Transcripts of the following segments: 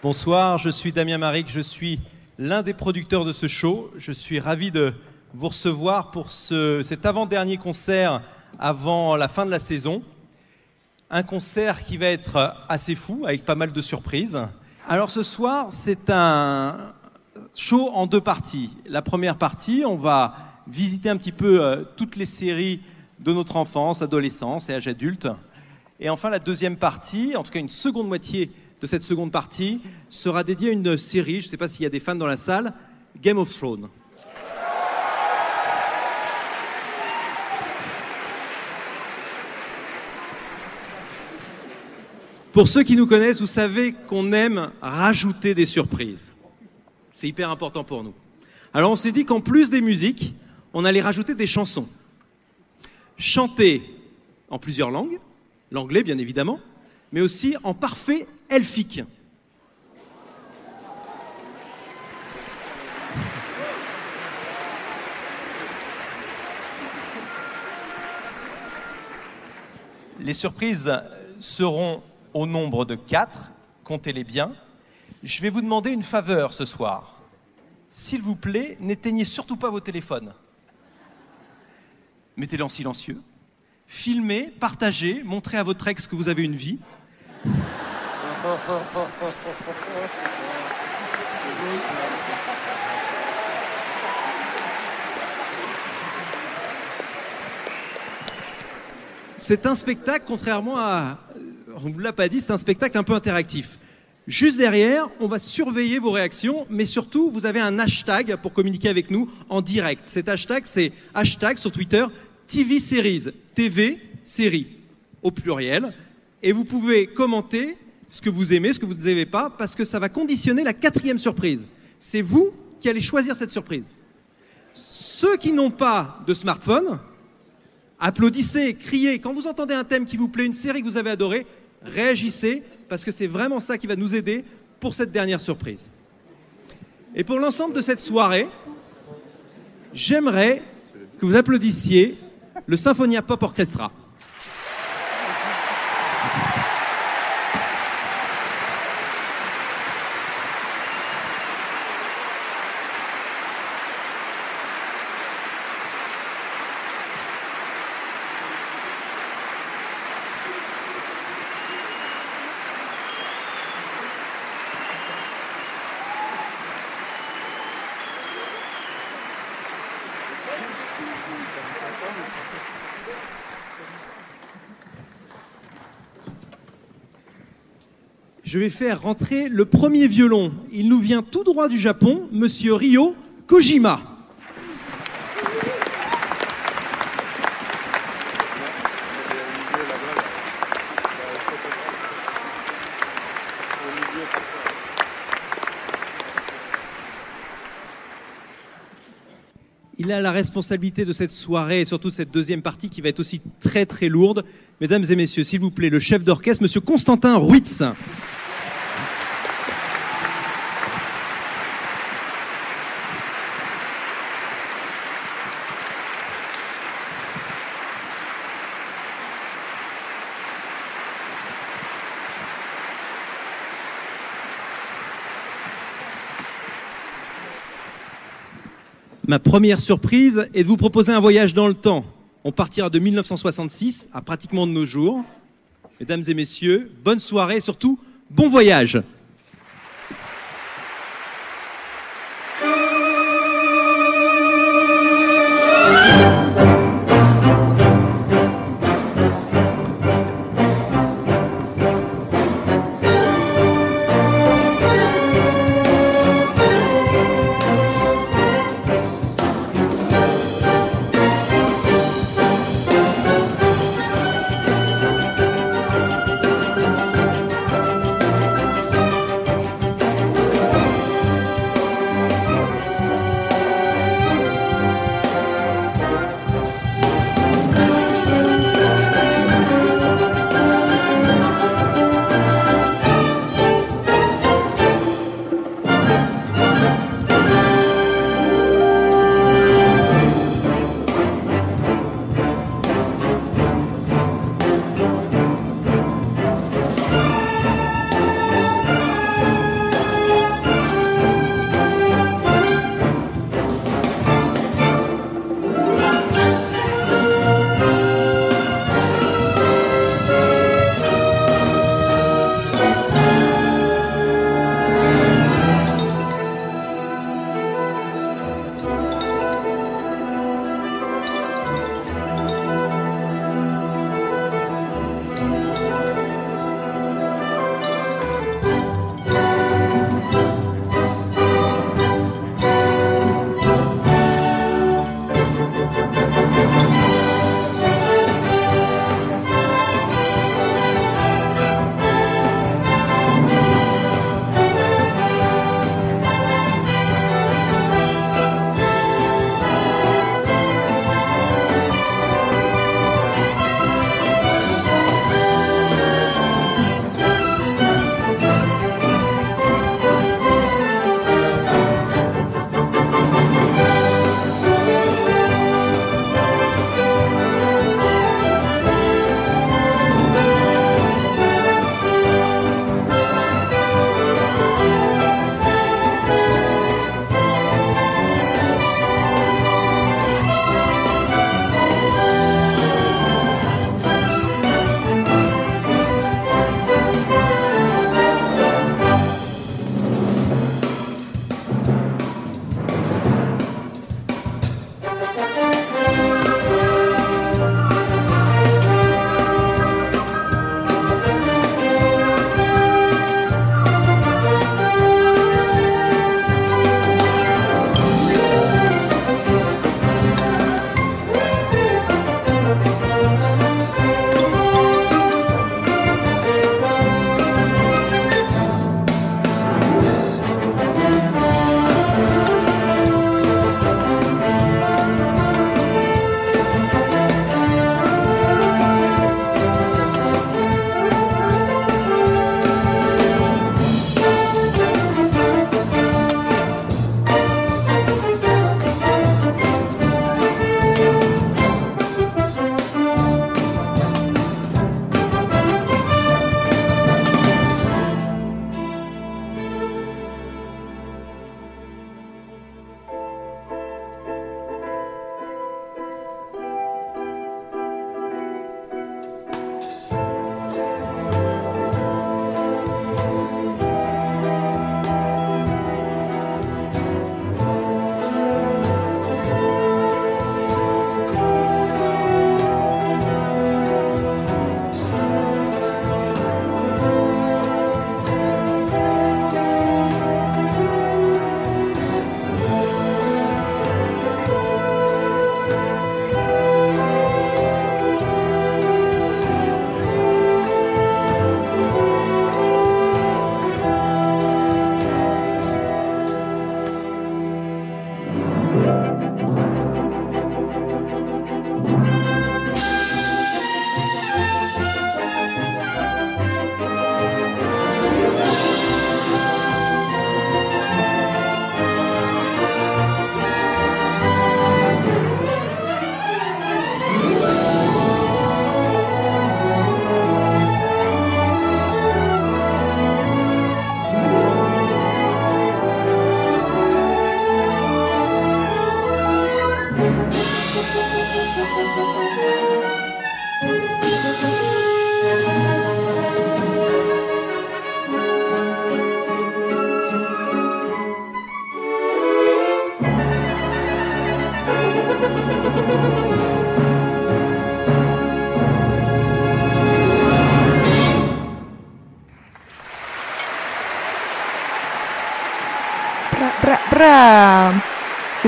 Bonsoir, je suis Damien Maric, je suis l'un des producteurs de ce show. Je suis ravi de vous recevoir pour ce, cet avant-dernier concert avant la fin de la saison. Un concert qui va être assez fou, avec pas mal de surprises. Alors ce soir, c'est un show en deux parties. La première partie, on va visiter un petit peu euh, toutes les séries de notre enfance, adolescence et âge adulte. Et enfin, la deuxième partie, en tout cas une seconde moitié de cette seconde partie, sera dédiée à une série, je ne sais pas s'il y a des fans dans la salle, Game of Thrones. Pour ceux qui nous connaissent, vous savez qu'on aime rajouter des surprises. C'est hyper important pour nous. Alors on s'est dit qu'en plus des musiques, on allait rajouter des chansons. Chantées en plusieurs langues, l'anglais bien évidemment, mais aussi en parfait elfique. Les surprises seront au nombre de quatre, comptez-les bien. Je vais vous demander une faveur ce soir. S'il vous plaît, n'éteignez surtout pas vos téléphones. Mettez-les en silencieux. Filmez, partagez, montrez à votre ex que vous avez une vie. C'est un spectacle, contrairement à... On ne vous l'a pas dit, c'est un spectacle un peu interactif. Juste derrière, on va surveiller vos réactions, mais surtout, vous avez un hashtag pour communiquer avec nous en direct. Cet hashtag, c'est hashtag sur Twitter TV Series, TV série au pluriel. Et vous pouvez commenter ce que vous aimez, ce que vous n'aimez pas, parce que ça va conditionner la quatrième surprise. C'est vous qui allez choisir cette surprise. Ceux qui n'ont pas de smartphone, applaudissez, criez. Quand vous entendez un thème qui vous plaît, une série que vous avez adorée, réagissez, parce que c'est vraiment ça qui va nous aider pour cette dernière surprise. Et pour l'ensemble de cette soirée, j'aimerais que vous applaudissiez le Symphonia Pop Orchestra. Je vais faire rentrer le premier violon. Il nous vient tout droit du Japon, monsieur Ryo Kojima. Il a la responsabilité de cette soirée et surtout de cette deuxième partie qui va être aussi très très lourde. Mesdames et messieurs, s'il vous plaît, le chef d'orchestre, monsieur Constantin Ruitz. Ma première surprise est de vous proposer un voyage dans le temps. On partira de 1966 à pratiquement de nos jours. Mesdames et messieurs, bonne soirée et surtout bon voyage.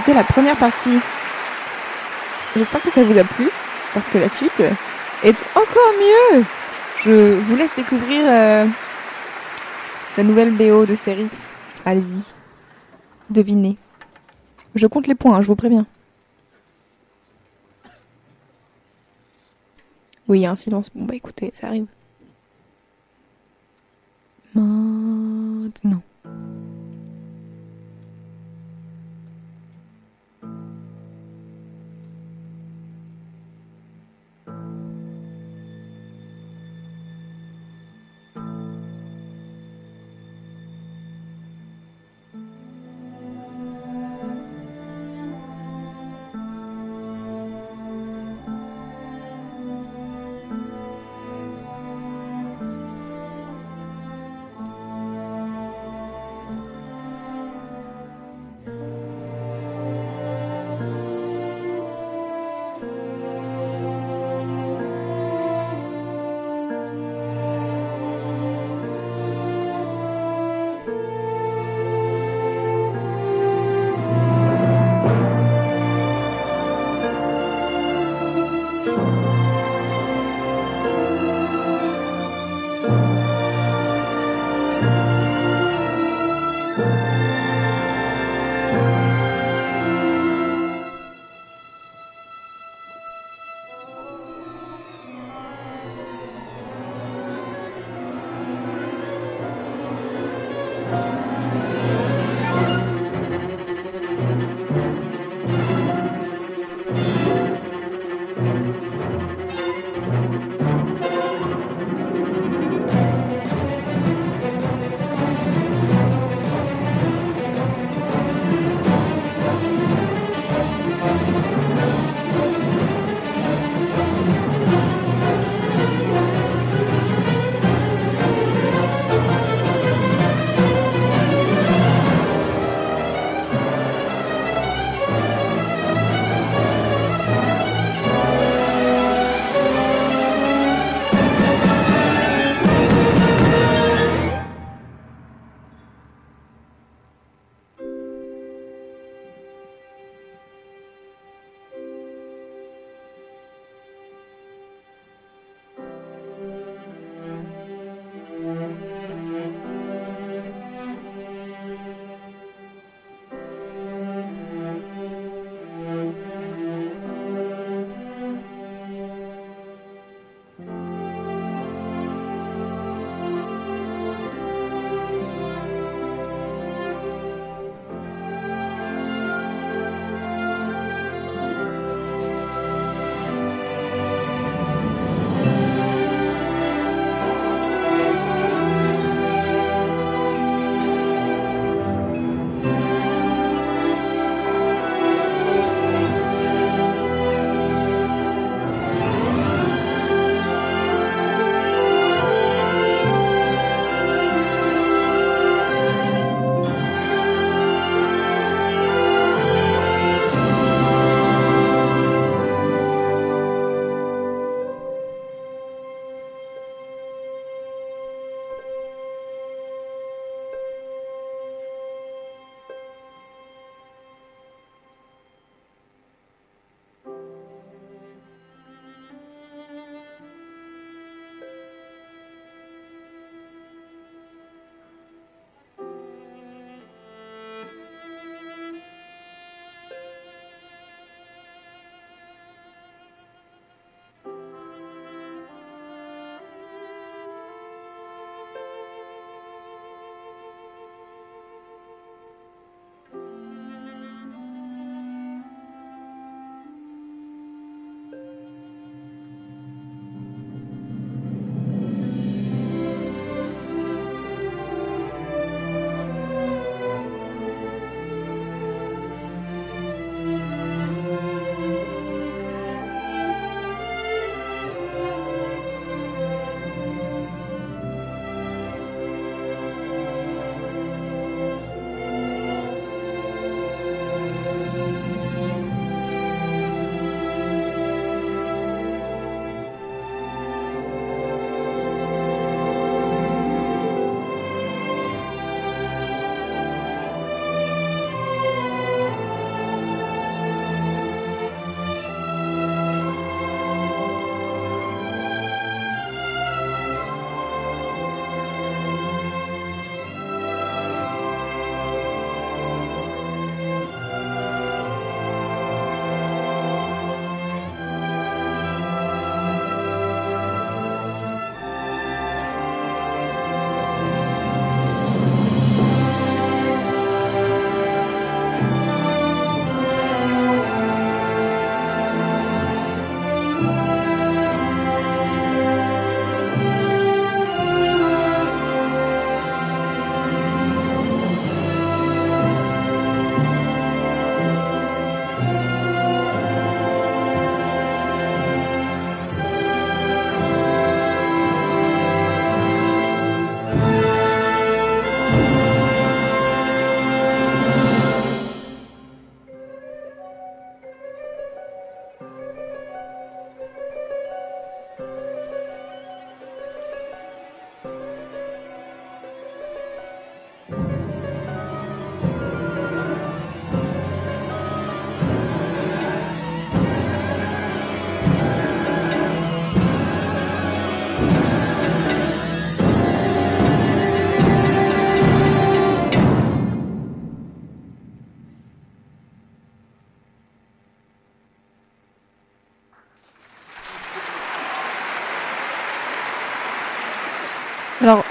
C'était la première partie. J'espère que ça vous a plu, parce que la suite est encore mieux Je vous laisse découvrir euh, la nouvelle BO de série. Allez-y. Devinez. Je compte les points, hein, je vous préviens. Oui, il y a un silence. Bon, bah écoutez, ça arrive.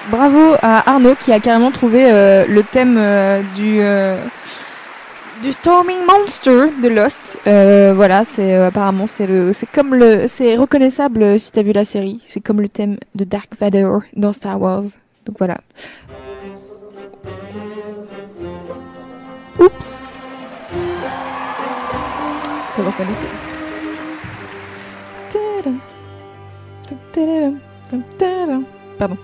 Bravo à Arnaud qui a carrément trouvé euh, le thème euh, du euh, du Storming Monster de Lost. Voilà, c'est apparemment c'est le c'est comme le c'est reconnaissable si t'as vu la série. C'est comme le thème de Dark Vador dans Star Wars. Donc voilà. Oups. Ça vous. Pardon.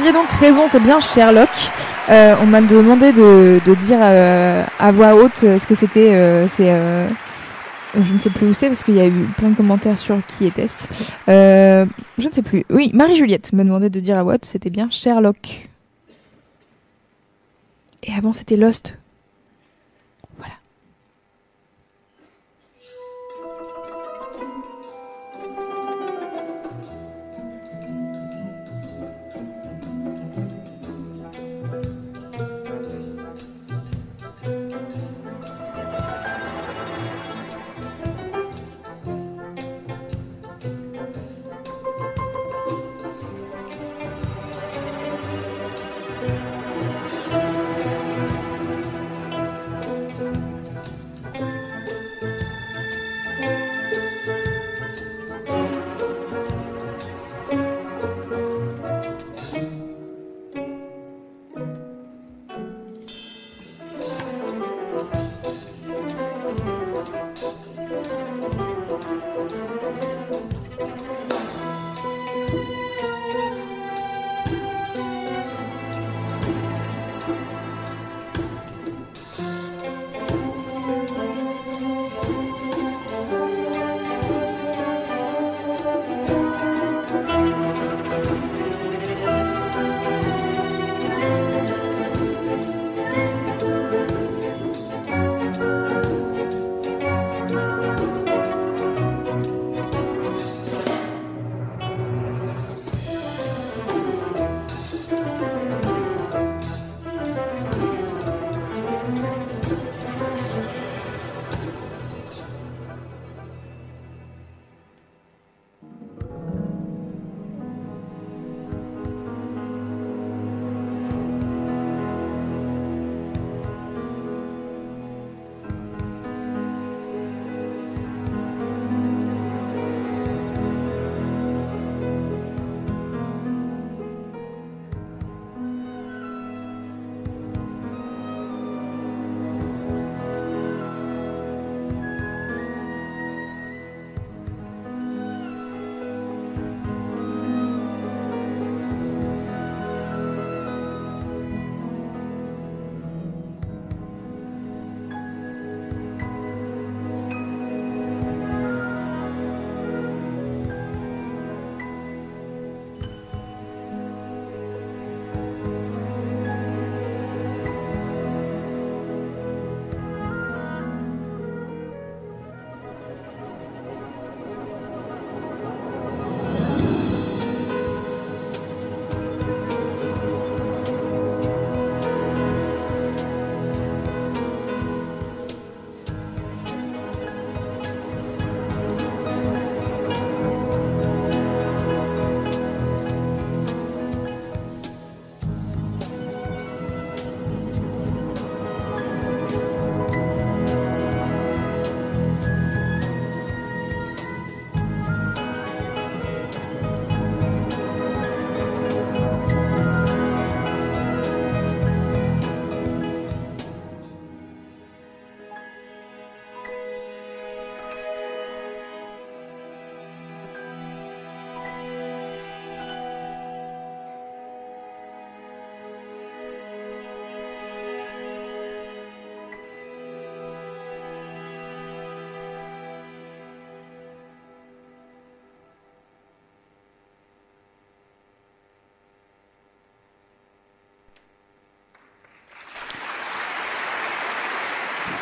Aviez donc raison, c'est bien Sherlock. Euh, on m'a demandé de, dire euh, à voix haute ce que c'était. euh, c'est, euh, je ne sais plus où c'est parce qu'il y a eu plein de commentaires sur qui était-ce. Euh, je ne sais plus. Oui, Marie-Juliette me demandait de dire à voix haute, c'était bien Sherlock. Et avant, c'était Lost.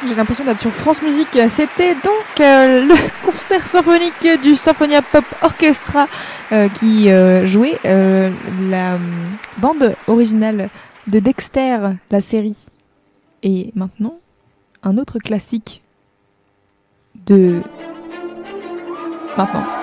J'ai l'impression d'être sur France Musique. C'était donc euh, le concert symphonique du Symphonia Pop Orchestra euh, qui euh, jouait la bande originale de Dexter, la série. Et maintenant, un autre classique de maintenant.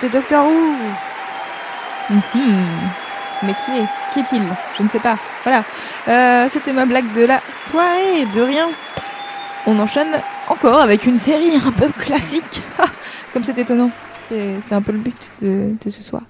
C'était Doctor Who. Mhm. Mais qui est Qui est-il? Je ne sais pas. Voilà. Euh, c'était ma blague de la soirée. De rien. On enchaîne encore avec une série un peu classique. Ah, Comme c'est étonnant. C'est un peu le but de ce soir.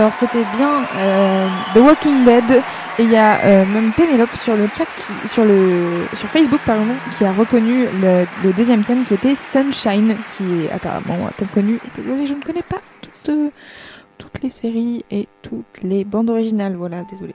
Alors, c'était bien euh, The Walking Dead. Et il y a euh, même Pénélope sur le chat, qui, sur, le, sur Facebook, pardon, qui a reconnu le, deuxième thème qui était Sunshine, qui est apparemment un thème connu. Désolée, je ne connais pas toutes, toutes les séries et toutes les bandes originales. Voilà, désolée.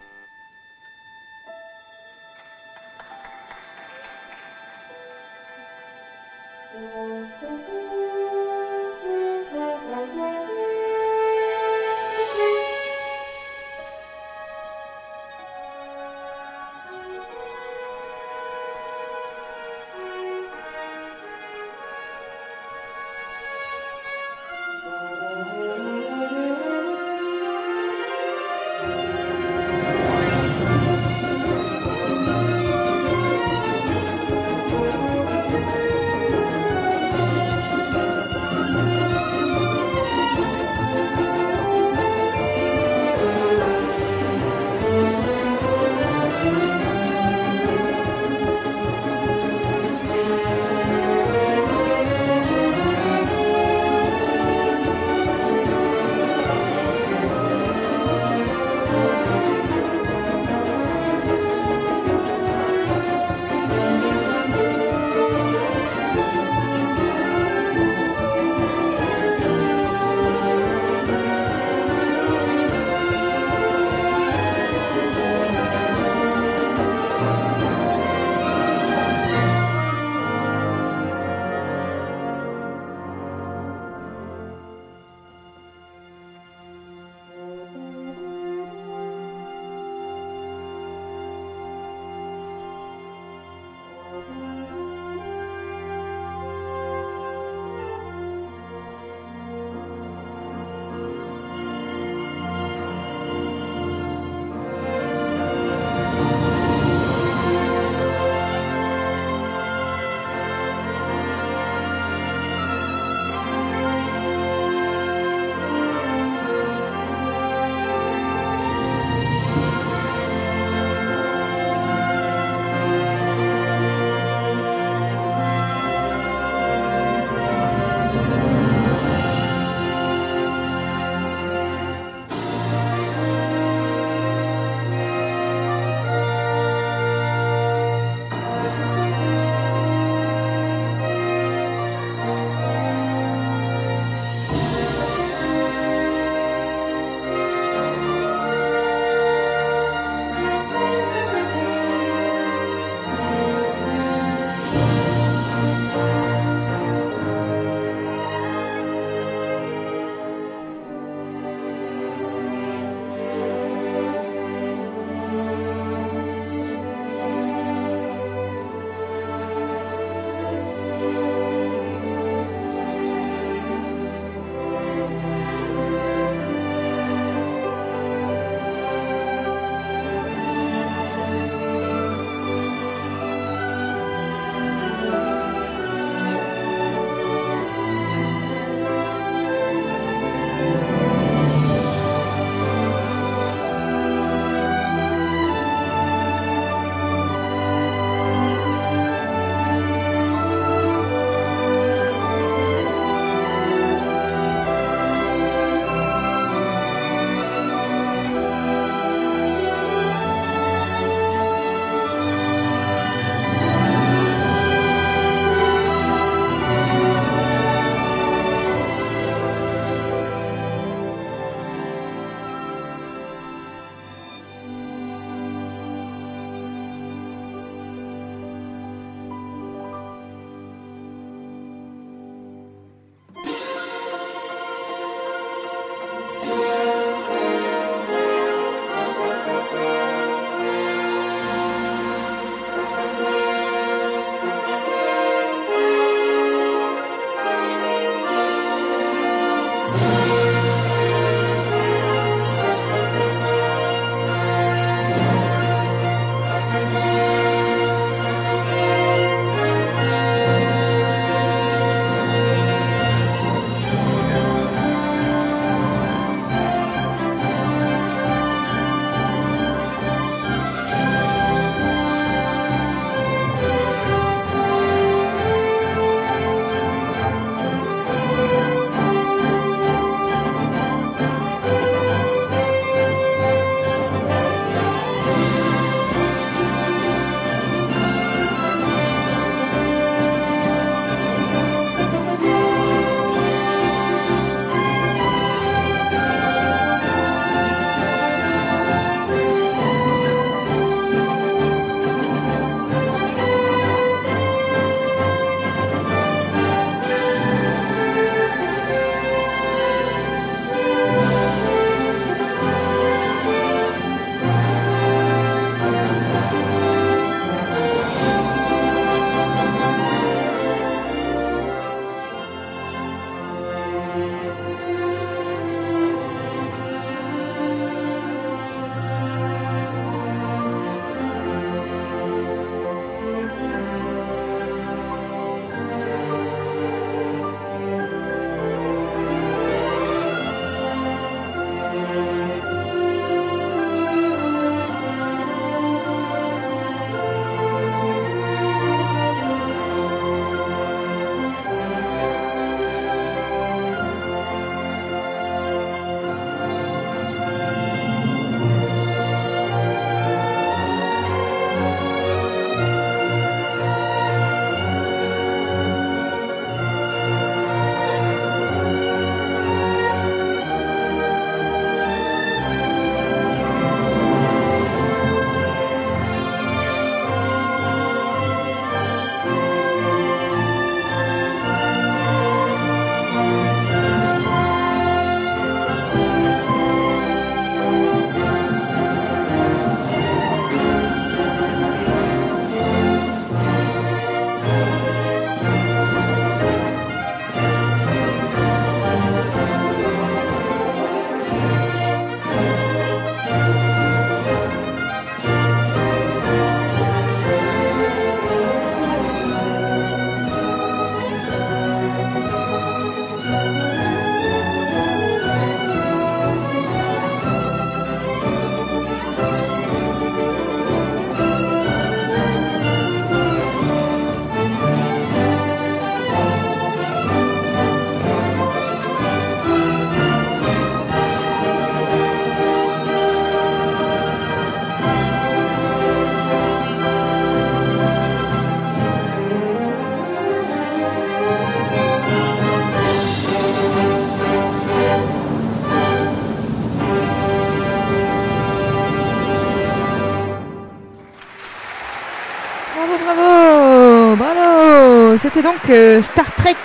C'était donc euh, Star Trek.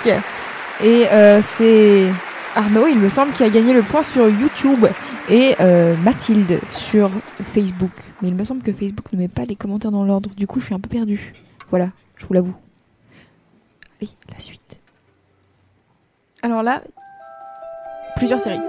Et euh, c'est Arnaud, il me semble, qui a gagné le point sur YouTube et euh, Mathilde sur Facebook. Mais il me semble que Facebook ne met pas les commentaires dans l'ordre. Du coup, je suis un peu perdue. Voilà, je vous l'avoue. Allez, la suite. Alors là, plusieurs séries.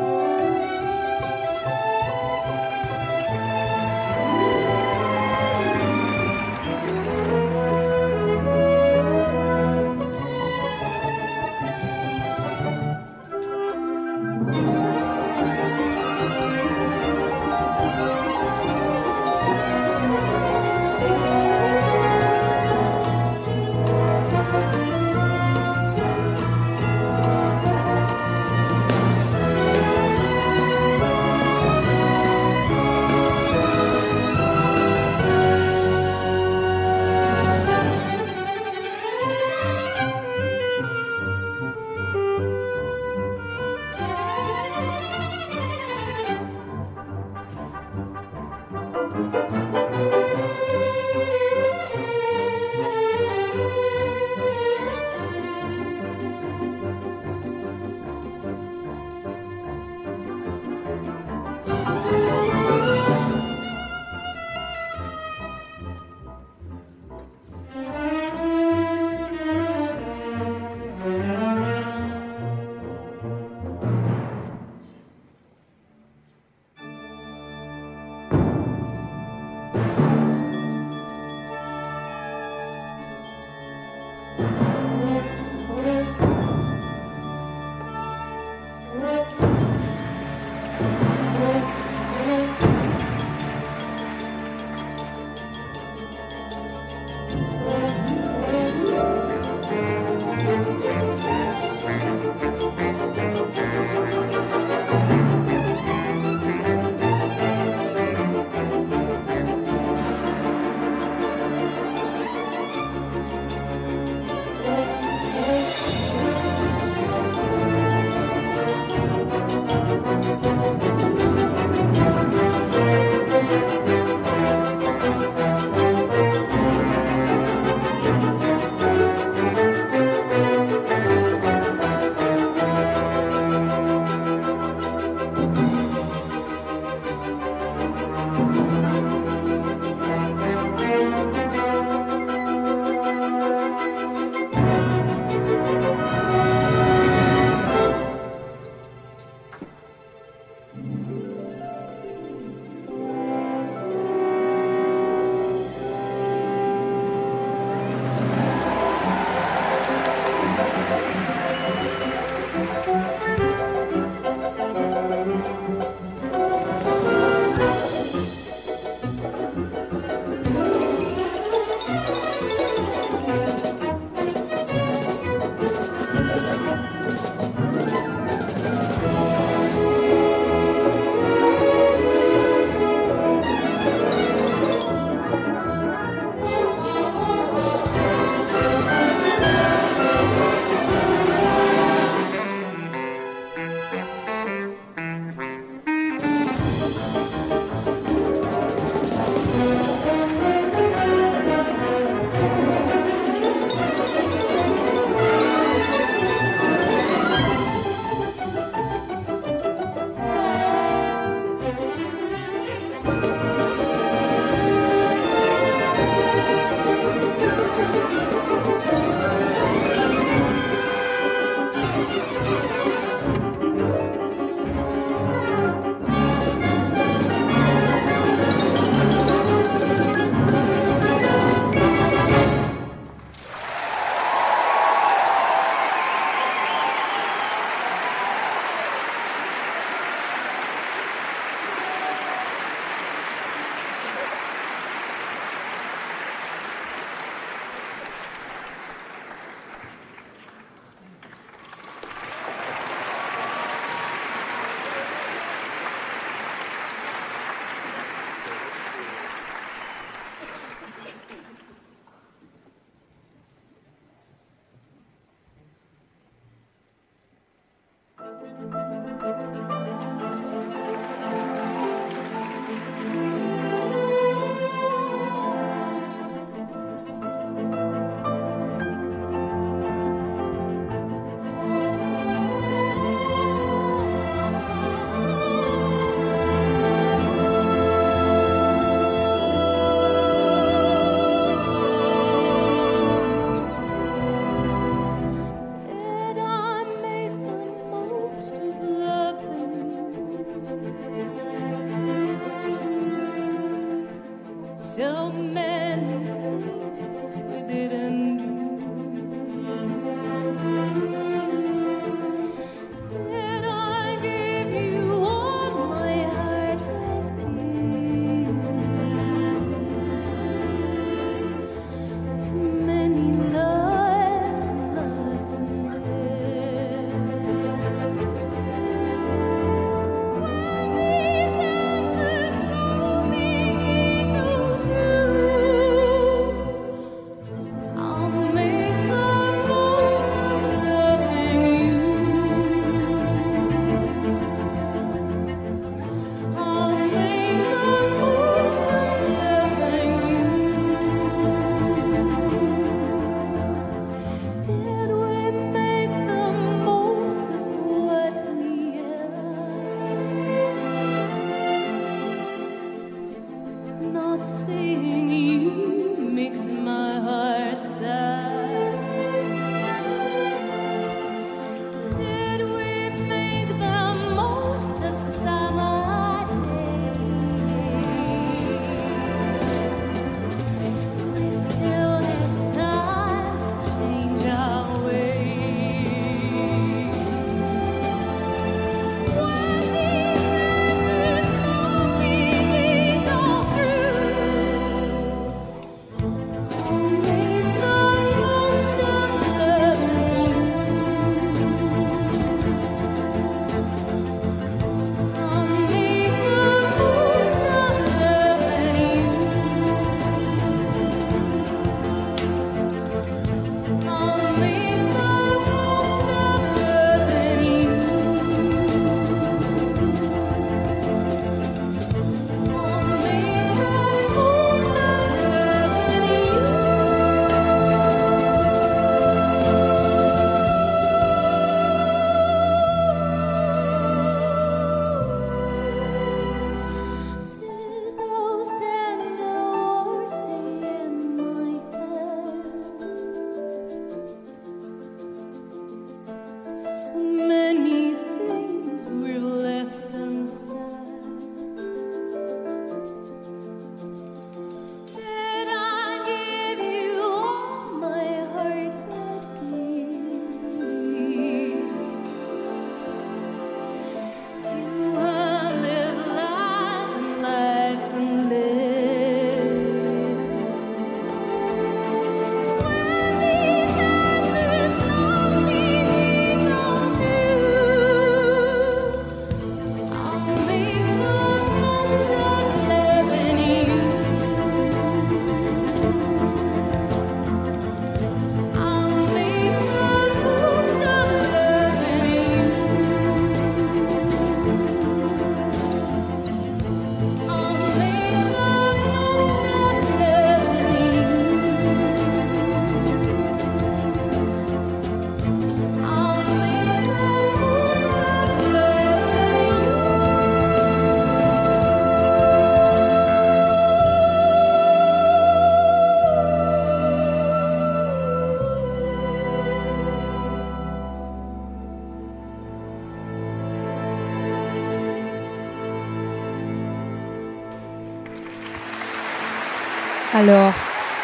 Alors,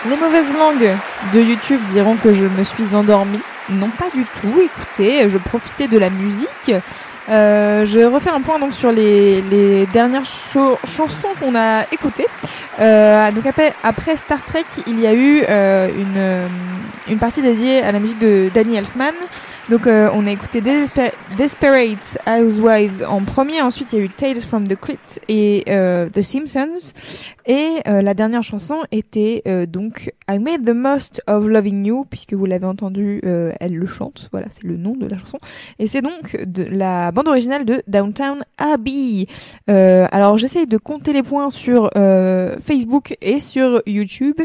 les mauvaises langues de YouTube diront que je me suis endormie. Non, pas du tout. Écoutez, je profitais de la musique. Euh, je refais un point donc sur les, dernières chansons qu'on a écoutées. Euh, après, Star Trek, il y a eu euh, une, partie dédiée à la musique de Danny Elfman. Donc on a écouté Desper- Desperate Housewives en premier, ensuite il y a eu Tales from the Crypt et euh, The Simpsons. Et euh, la dernière chanson était euh, donc I Made the Most of Loving You, puisque vous l'avez entendu, elle le chante, voilà c'est le nom de la chanson. Et c'est donc de la bande originale de Downtown Abbey. Alors j'essaye de compter les points sur Facebook et sur YouTube.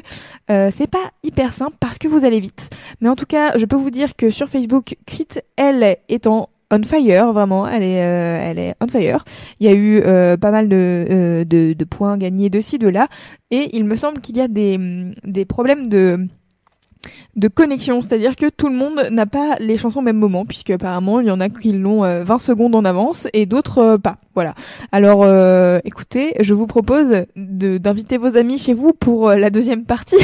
C'est pas hyper simple parce que vous allez vite. Mais en tout cas, je peux vous dire que sur Facebook, Crit, elle est en on fire, vraiment, elle est, euh, elle est on fire. Il y a eu euh, pas mal de, euh, de, de points gagnés de ci, de là, et il me semble qu'il y a des, des problèmes de de connexion, c'est-à-dire que tout le monde n'a pas les chansons au même moment, puisque apparemment il y en a qui l'ont euh, 20 secondes en avance et d'autres euh, pas. Voilà. Alors, euh, écoutez, je vous propose d'inviter vos amis chez vous pour euh, la deuxième partie,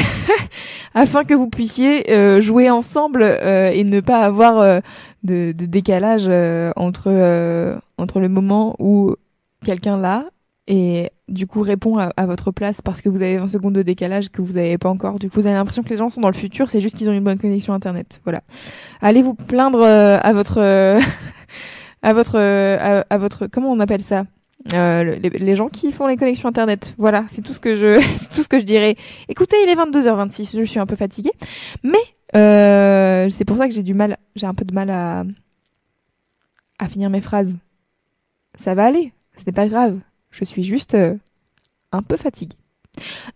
afin que vous puissiez euh, jouer ensemble et ne pas avoir de, de décalage entre entre le moment où quelqu'un l'a et du coup répond à, à votre place parce que vous avez 20 secondes de décalage que vous n'avez pas encore. Du coup, vous avez l'impression que les gens sont dans le futur, c'est juste qu'ils ont une bonne connexion internet. Voilà. Allez vous plaindre euh, à votre à votre à, votre comment on appelle ça? Euh, le- les, les gens qui font les connexions internet. Voilà, c'est tout ce que je c'est tout ce que je dirais. Écoutez, il est 22h26, je suis un peu fatiguée, mais euh, c'est pour ça que j'ai du mal, j'ai un peu de mal à à finir mes phrases. Ça va aller, ce n'est pas grave. Je suis juste euh, un peu fatiguée.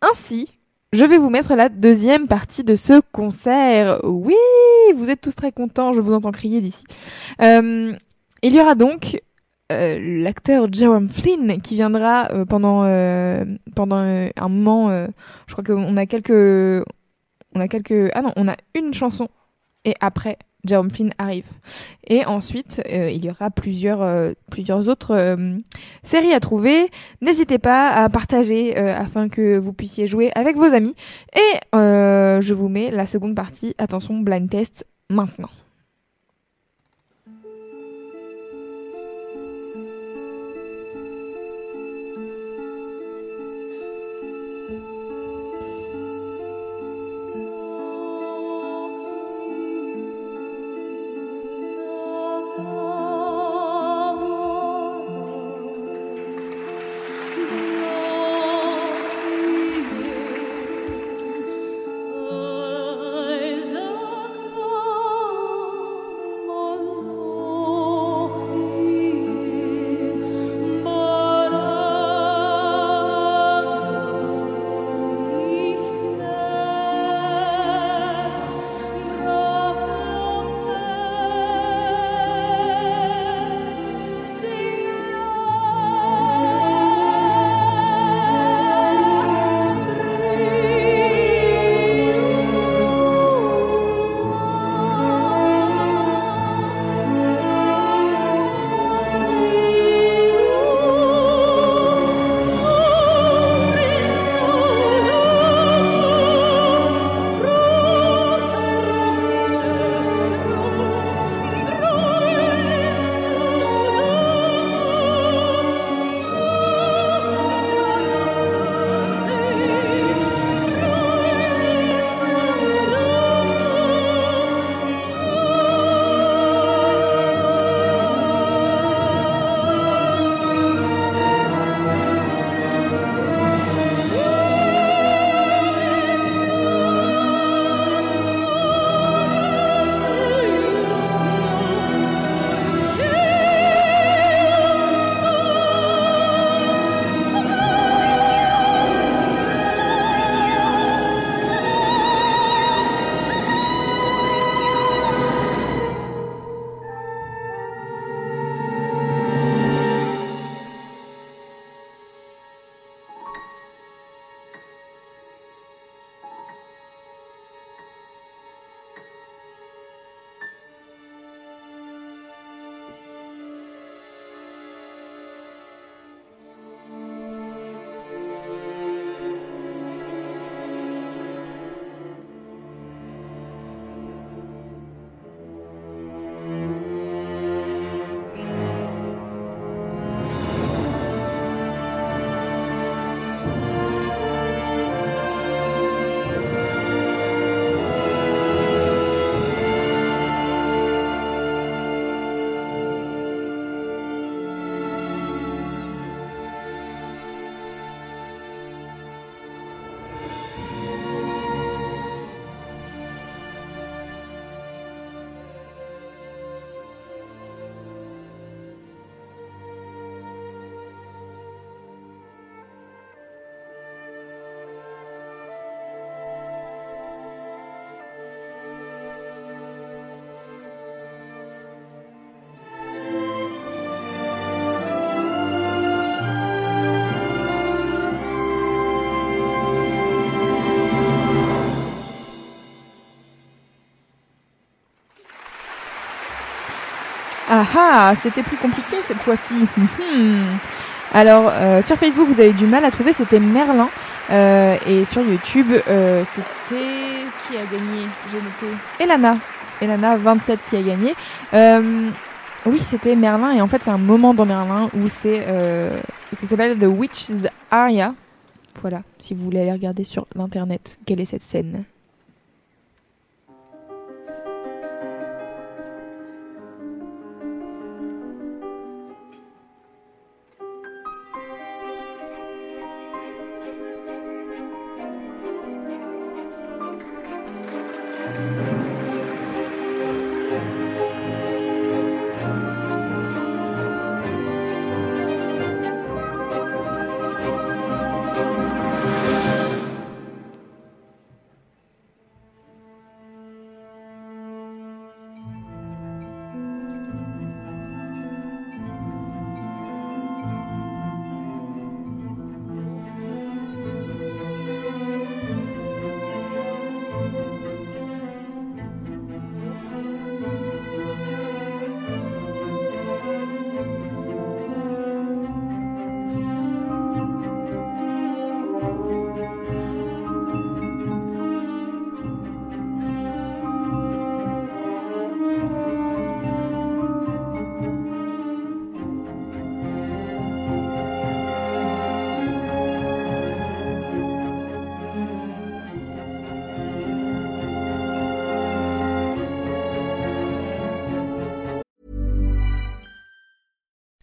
Ainsi, je vais vous mettre la deuxième partie de ce concert. Oui, vous êtes tous très contents, je vous entends crier d'ici. Euh, il y aura donc euh, l'acteur Jerome Flynn qui viendra pendant pendant un moment. je crois qu'on a quelques on a quelques ah non on a une chanson et après Jerome Flynn arrive. Et ensuite, euh, il y aura plusieurs, euh, plusieurs autres euh, séries à trouver. N'hésitez pas à partager afin que vous puissiez jouer avec vos amis. Et je vous mets la seconde partie, attention, blind test, maintenant. Ah ah, c'était plus compliqué cette fois-ci. Mhm. Alors, euh, sur Facebook, vous avez du mal à trouver, c'était Merlin. Euh, et sur YouTube, euh, c'était... Qui a gagné? J'ai noté. Elana. Elana, 27 qui a gagné. Euh, oui, c'était Merlin. Et en fait, c'est un moment dans Merlin où c'est... ça s'appelle The Witch's Aria. Voilà, si vous voulez aller regarder sur l'internet, quelle est cette scène?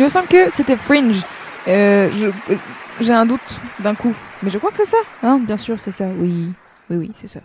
Il me semble que c'était Fringe. Euh, euh, J'ai un doute d'un coup. Mais je crois que c'est ça. Hein, bien sûr, c'est ça. Oui, oui, oui, c'est ça.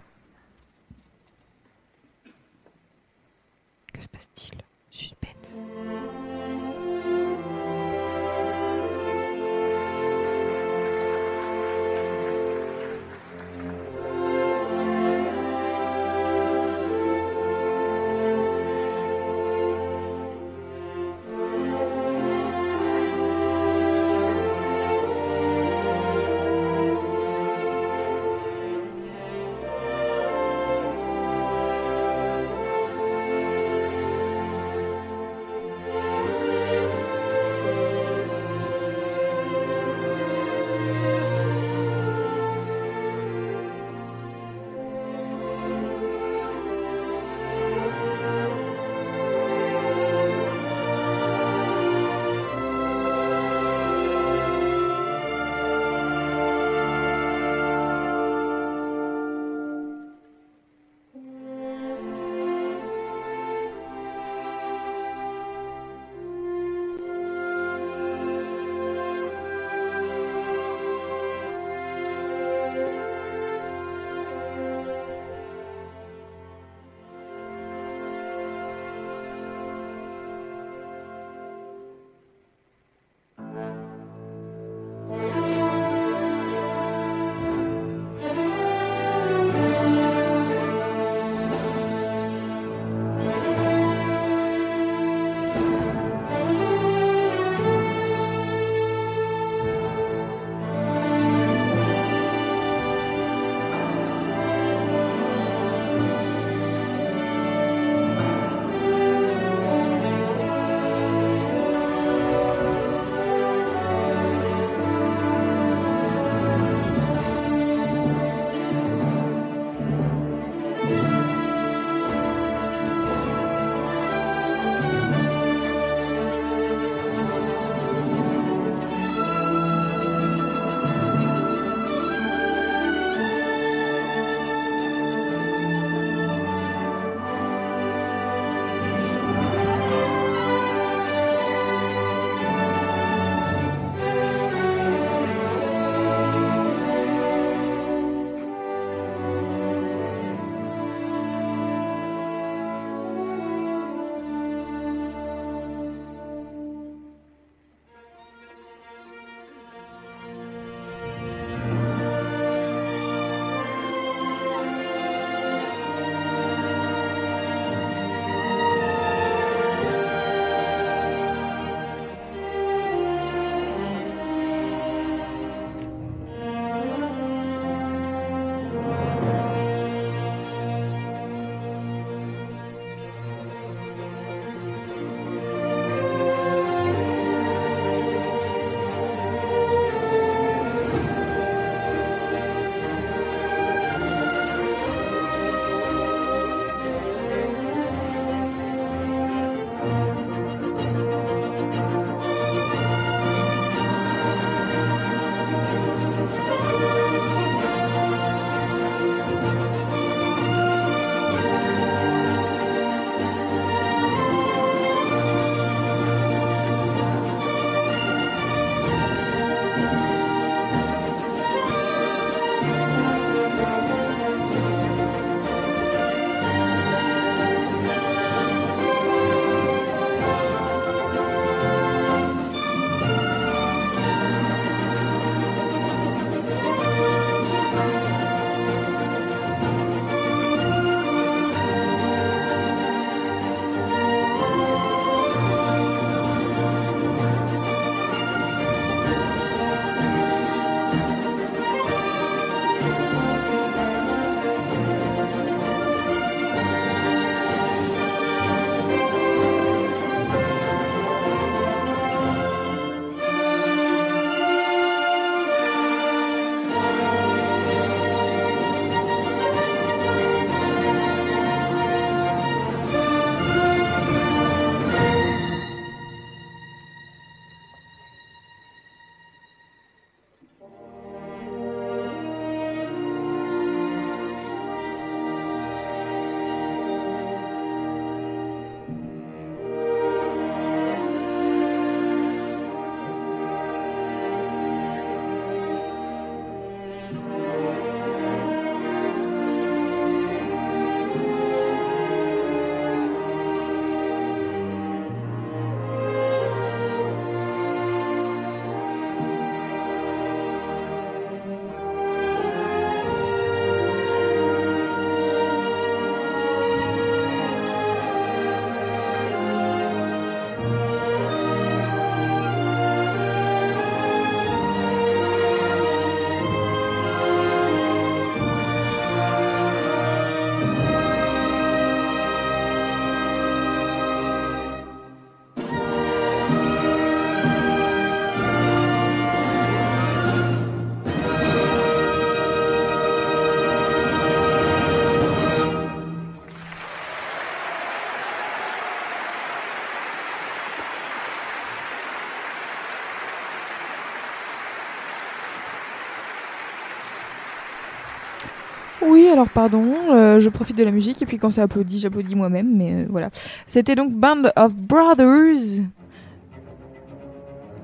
Oui, alors pardon, euh, je profite de la musique et puis quand ça applaudit, j'applaudis moi-même, mais euh, voilà. C'était donc Band of Brothers.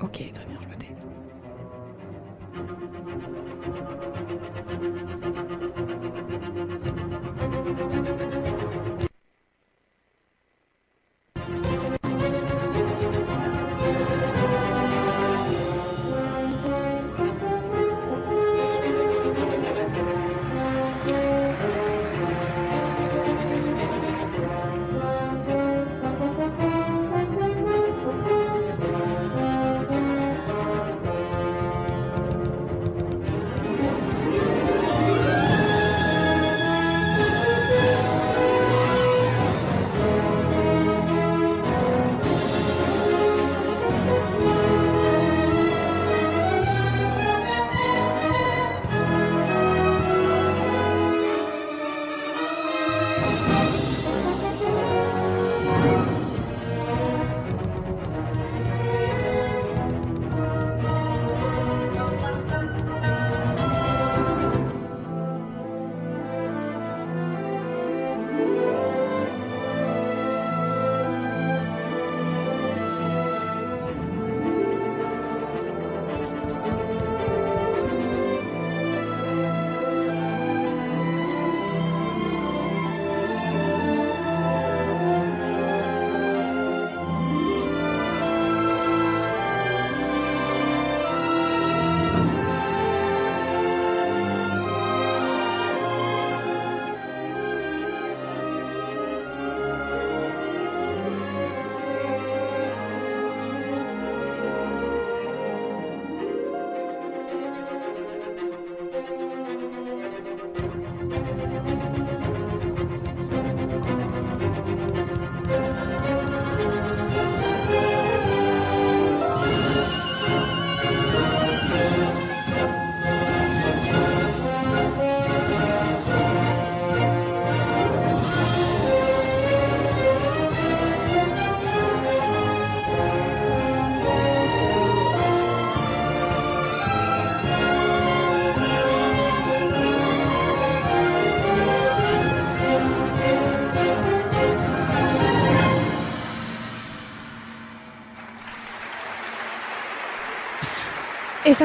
Ok, très bien,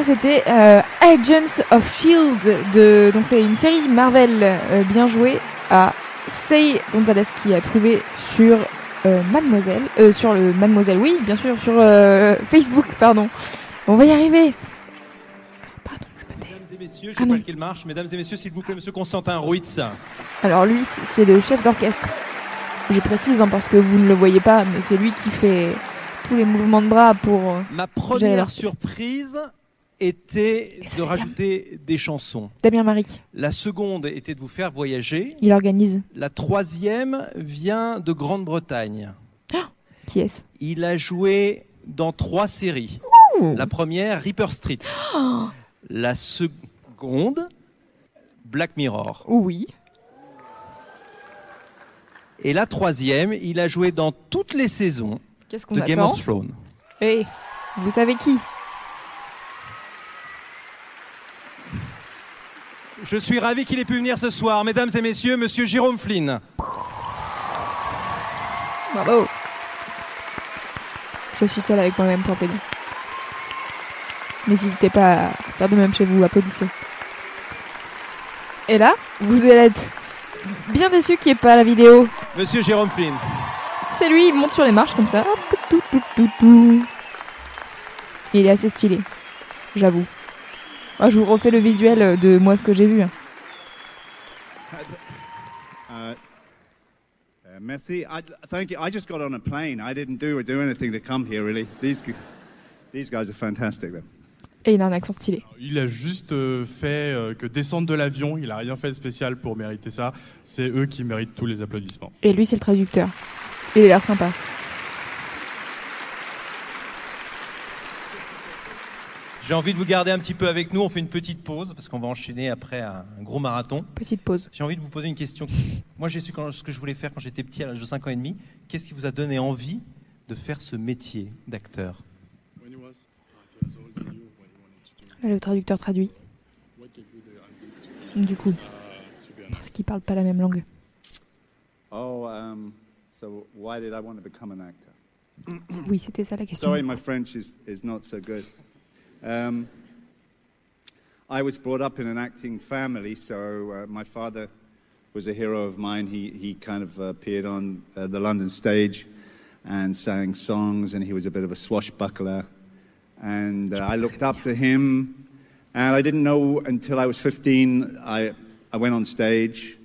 ça, c'était euh, Agents of Shield. De... Donc, c'est une série Marvel euh, bien jouée à Say Gonzalez qui a trouvé sur euh, Mademoiselle. sur le Mademoiselle, oui, bien sûr, sur Facebook, pardon. On va y arriver. Pardon, je me tais. Mesdames et messieurs, je Ah sais pas lequel marche. Mesdames et messieurs, s'il vous plaît, monsieur Constantin Ruiz. Alors, lui, c'est le chef d'orchestre. Je précise hein, parce que vous ne le voyez pas, mais c'est lui qui fait tous les mouvements de bras pour. Ma première surprise était Et de rajouter des chansons. Damien Maric. La seconde était de vous faire voyager. Il organise. La troisième vient de Grande-Bretagne. Qui est-ce? Il a joué dans trois séries. La première, Reaper Street. La seconde, Black Mirror. Oui. Et la troisième, il a joué dans toutes les saisons de Game of Thrones. Eh, vous savez qui? Je suis ravi qu'il ait pu venir ce soir. Mesdames et messieurs, monsieur Jérôme Flynn. Bravo. Je suis seule avec moi-même pour applaudir. N'hésitez pas à faire de même chez vous, applaudissez. Et là, vous allez être bien déçus qu'il n'y ait pas la vidéo. Monsieur Jérôme Flynn. C'est lui, il monte sur les marches comme ça. Il est assez stylé, j'avoue. Moi, je vous refais le visuel de moi ce que j'ai vu. hein. Uh, uh, merci. I, thank you. I just got on a plane. I didn't do or do anything to come here, really. These, these guys are fantastic, though. Et il a un accent stylé. Il a juste euh, fait euh, que descendre de l'avion, il a rien fait de spécial pour mériter ça. C'est eux qui méritent tous les applaudissements. Et lui, c'est le traducteur. Il a l'air sympa. J'ai envie de vous garder un petit peu avec nous. On fait une petite pause parce qu'on va enchaîner après un gros marathon. Petite pause. J'ai envie de vous poser une question. Moi, j'ai su quand- ce que je voulais faire quand j'étais petit, à l'âge de 5 ans et demi. Qu'est-ce qui vous a donné envie de faire ce métier d'acteur? Là, le traducteur traduit. Du coup. Parce qu'ils parlent pas la même langue. Oh, um, so why did I want to become an actor? Oui, c'était ça la question. Sorry, my French is, is not so good. Um, I was brought up in an acting family, so uh, my father was a hero of mine. He, he kind of uh, appeared on uh, the London stage and sang songs, and he was a bit of a swashbuckler. And uh, I looked up to him, and I didn't know until I was 15. I, I went on stage,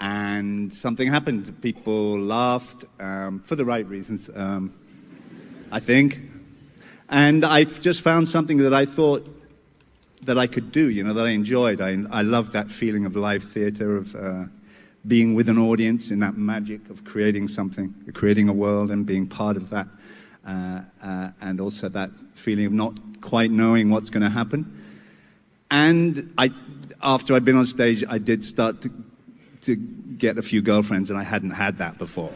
and something happened. People laughed um, for the right reasons, um, I think. And I just found something that I thought that I could do, you know, that I enjoyed. I, I loved that feeling of live theater, of uh, being with an audience in that magic of creating something, creating a world and being part of that. Uh, uh, and also that feeling of not quite knowing what's going to happen. And I, after I'd been on stage, I did start to, to get a few girlfriends, and I hadn't had that before.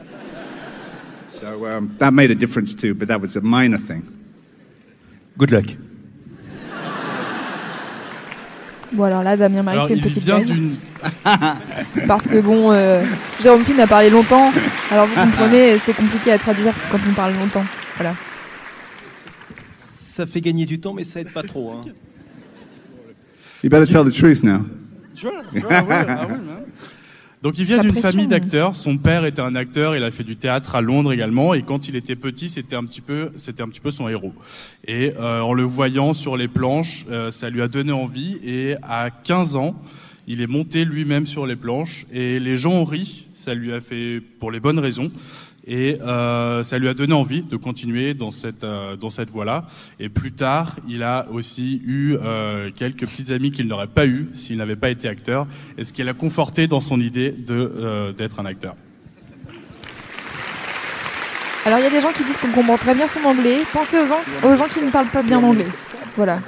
so um, that made a difference too, but that was a minor thing. Good luck. Bon alors là, Damien Marie Alors, fait une petite vient blague. d'une. Parce que bon, euh, Jérôme Finn a parlé longtemps. Alors vous comprenez, c'est compliqué à traduire quand on parle longtemps. Voilà. Ça fait gagner du temps, mais ça aide pas trop. Hein. You better tell the truth now. Donc il vient d'une famille d'acteurs. Son père était un acteur. Il a fait du théâtre à Londres également. Et quand il était petit, c'était un petit peu, c'était un petit peu son héros. Et euh, en le voyant sur les planches, euh, ça lui a donné envie. Et à 15 ans, il est monté lui-même sur les planches. Et les gens ont ri. Ça lui a fait pour les bonnes raisons. Et euh, ça lui a donné envie de continuer dans cette euh, dans cette voie-là. Et plus tard, il a aussi eu euh, quelques petites amies qu'il n'aurait pas eu s'il n'avait pas été acteur, et ce qui l'a conforté dans son idée de euh, d'être un acteur. Alors il y a des gens qui disent qu'on comprend très bien son anglais. Pensez aux gens, aux gens qui ne parlent pas bien anglais. Voilà.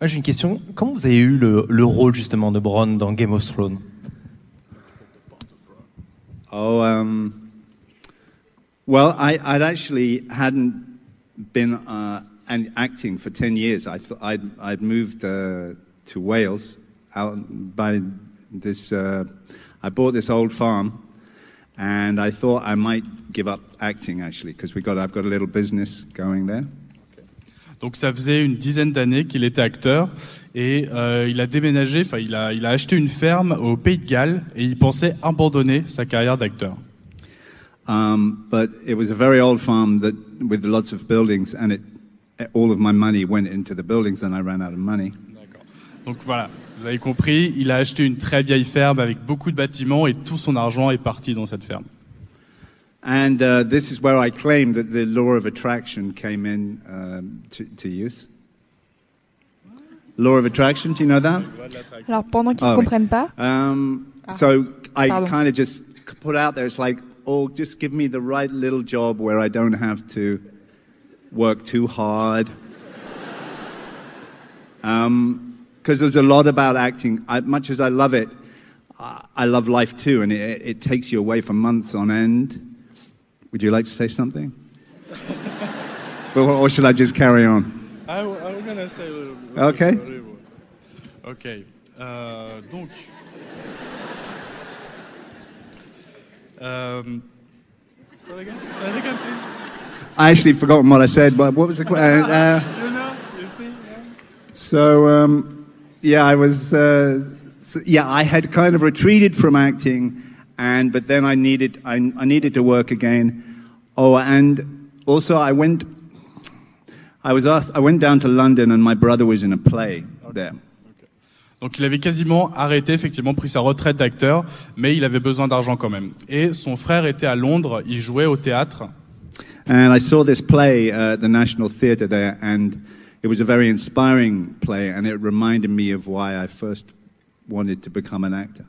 Moi, j'ai une question. Comment vous avez eu le, le rôle justement de Bronn dans Game of Thrones? Oh, um, well, I, I'd actually hadn't been uh, an acting for 10 years. I thought I'd, I'd moved uh, to Wales out by this, uh, I bought this old farm and I thought I might give up acting actually because we got, I've got a little business going there. Donc ça faisait une dizaine d'années qu'il était acteur et euh, il a déménagé, enfin il a il a acheté une ferme au Pays de Galles et il pensait abandonner sa carrière d'acteur. Um, but it was a very old farm that, with lots of buildings and it, all of my money went into the buildings and I ran out of money. Donc voilà, vous avez compris, il a acheté une très vieille ferme avec beaucoup de bâtiments et tout son argent est parti dans cette ferme. And uh, this is where I claim that the law of attraction came in um, to, to use. Law of attraction, do you know that? Alors pendant qu'ils Ah se comprennent pas, Um, Ah. so I kind of just put out there, it's like, oh, just give me the right little job where I don't have to work too hard. Because there's a lot about acting. I, much as I love it, I, I love life too, and it, it takes you away for months on end. Would you like to say something? or, or should I just carry on? Okay. Ok. Euh, donc. Euh, say it again. Say it again. I actually forgotten what I said, but what was the question? Uh, You know, you see, yeah. So um, yeah, I was uh, yeah, I had kind of retreated from acting, and but then I needed I, I needed to work again. Oh, and also I went. I was asked. I went down to London, and my brother was in a play there. Donc il avait quasiment arrêté, effectivement, pris sa retraite d'acteur, mais il avait besoin d'argent quand même. Et son frère était à Londres, il jouait au théâtre. And I saw this play uh, at the National Theatre there, and it was a very inspiring play, and it reminded me of why I first wanted to become an actor.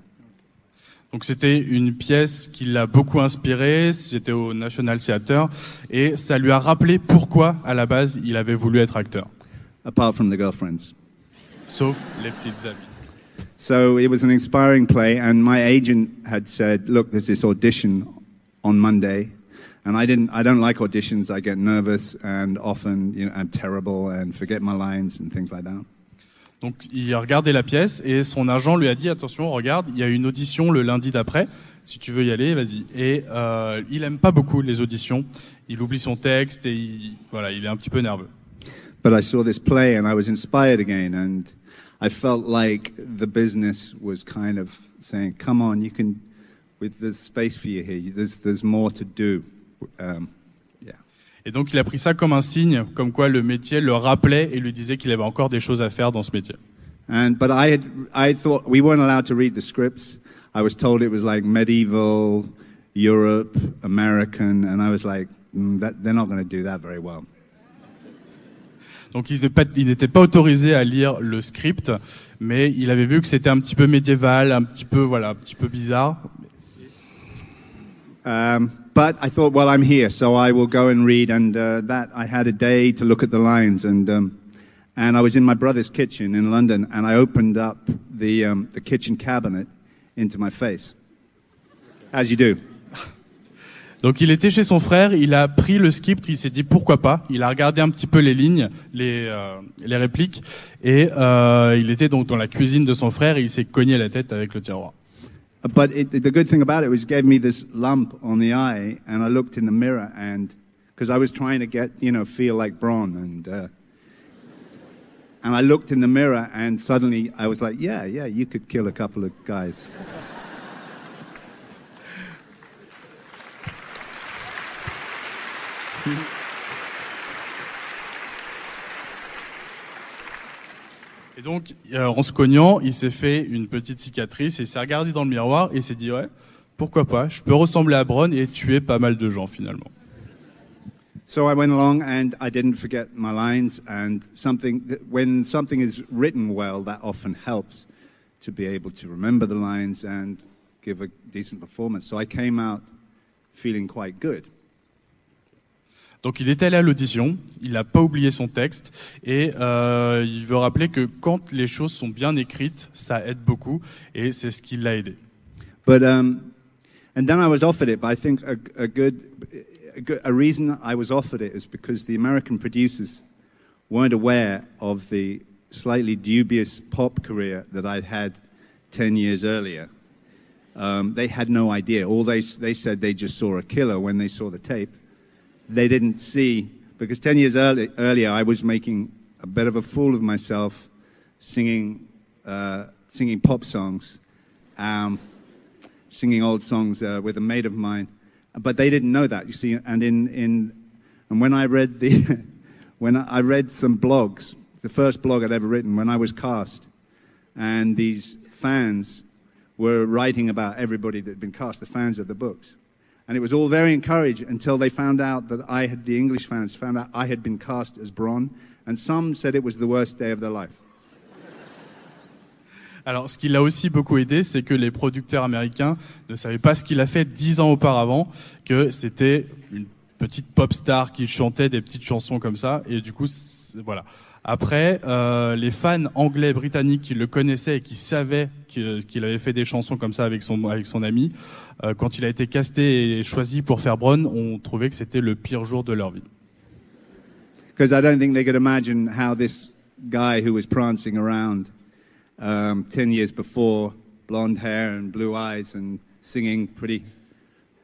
Donc c'était une pièce qui l'a beaucoup inspiré, c'était au National Theatre, et ça lui a rappelé pourquoi, à la base, il avait voulu être acteur. Apart from the girlfriends. Sauf les petites amies. So it was an inspiring play, and my agent had said, "Look, there's this audition on Monday," and I didn't. I don't like auditions. I get nervous, and often, you know, I'm terrible and forget my lines and things like that. Donc il a regardé la pièce et son agent lui a dit attention, regarde, il y a une audition le lundi d'après. Si tu veux y aller, vas-y. Et euh, il aime pas beaucoup les auditions. Il oublie son texte et il, voilà, il est un petit peu nerveux. But I saw this play and I was inspired again, and I felt like the business was kind of saying, "Come on, you can. With there's space for you here. There's there's more to do." Um. Et donc il a pris ça comme un signe, comme quoi le métier le rappelait et lui disait qu'il avait encore des choses à faire dans ce métier. And but I had I thought we weren't allowed to read the scripts. I was told it was like medieval Europe, American, and I was like, mm, that, they're not going to do that very well. Donc il n'était pas, pas autorisé à lire le script, mais il avait vu que c'était un petit peu médiéval, un petit peu voilà, un petit peu bizarre. Um, but I thought, well, I'm here, so I will go and read. And uh, that I had a day to look at the lines, and um, and I was in my brother's kitchen in London, and I opened up the um, the kitchen cabinet into my face, as you do. Donc il était chez son frère, il a pris le script, il s'est dit pourquoi pas. Il a regardé un petit peu les lignes, les, euh, les répliques, et euh, il était donc dans la cuisine de son frère et il s'est cogné la tête avec le tiroir. But it, the good thing about it was it gave me this lump on the eye, and I looked in the mirror, and because I was trying to get, you know, feel like Bron, and uh, and I looked in the mirror, and suddenly I was like, yeah, yeah, you could kill a couple of guys. Et donc, euh, en se cognant, il s'est fait une petite cicatrice et il s'est regardé dans le miroir et s'est dit ouais, pourquoi pas, je peux ressembler à Bron et tuer pas mal de gens finalement. So I went along and I didn't forget my lines. And something that, when something is written well, that often helps to be able to remember the lines and give a decent performance. So I came out feeling quite good. Donc il est allé à l'audition, il n'a pas oublié son texte et euh, il veut rappeler que quand les choses sont bien écrites, ça aide beaucoup et c'est ce qui l'a aidé. But um, and then I was offered it. But I think a, a good, a good, a reason I was offered it is because the American producers weren't aware of the slightly dubious pop career that I'd had ten years earlier. Um, they had no idea. All they they said they just saw a killer when they saw the tape. They didn't see because ten years early, earlier I was making a bit of a fool of myself, singing uh, singing pop songs. Um, singing old songs uh, with a mate of mine, but they didn't know that. You see, and in in and when I read the when I read some blogs, the first blog I'd ever written when I was cast, and these fans were writing about everybody that had been cast, the fans of the books. And it was all very encouraging until they found out that I had, the English fans found out I had been cast as Bron, and some said it was the worst day of their life. Alors, ce qui l'a aussi beaucoup aidé, c'est que les producteurs américains ne savaient pas ce qu'il a fait dix ans auparavant, que c'était une petite pop star qui chantait des petites chansons comme ça, et du coup, voilà. Après, euh, les fans anglais britanniques qui le connaissaient et qui savaient qu'il avait fait des chansons comme ça avec son avec son ami, euh, quand il a été casté et choisi pour faire Bron, ont trouvé que c'était le pire jour de leur vie. Because I don't think they could imagine how this guy who was prancing around um, 10 years before, blonde hair and blue eyes and singing pretty,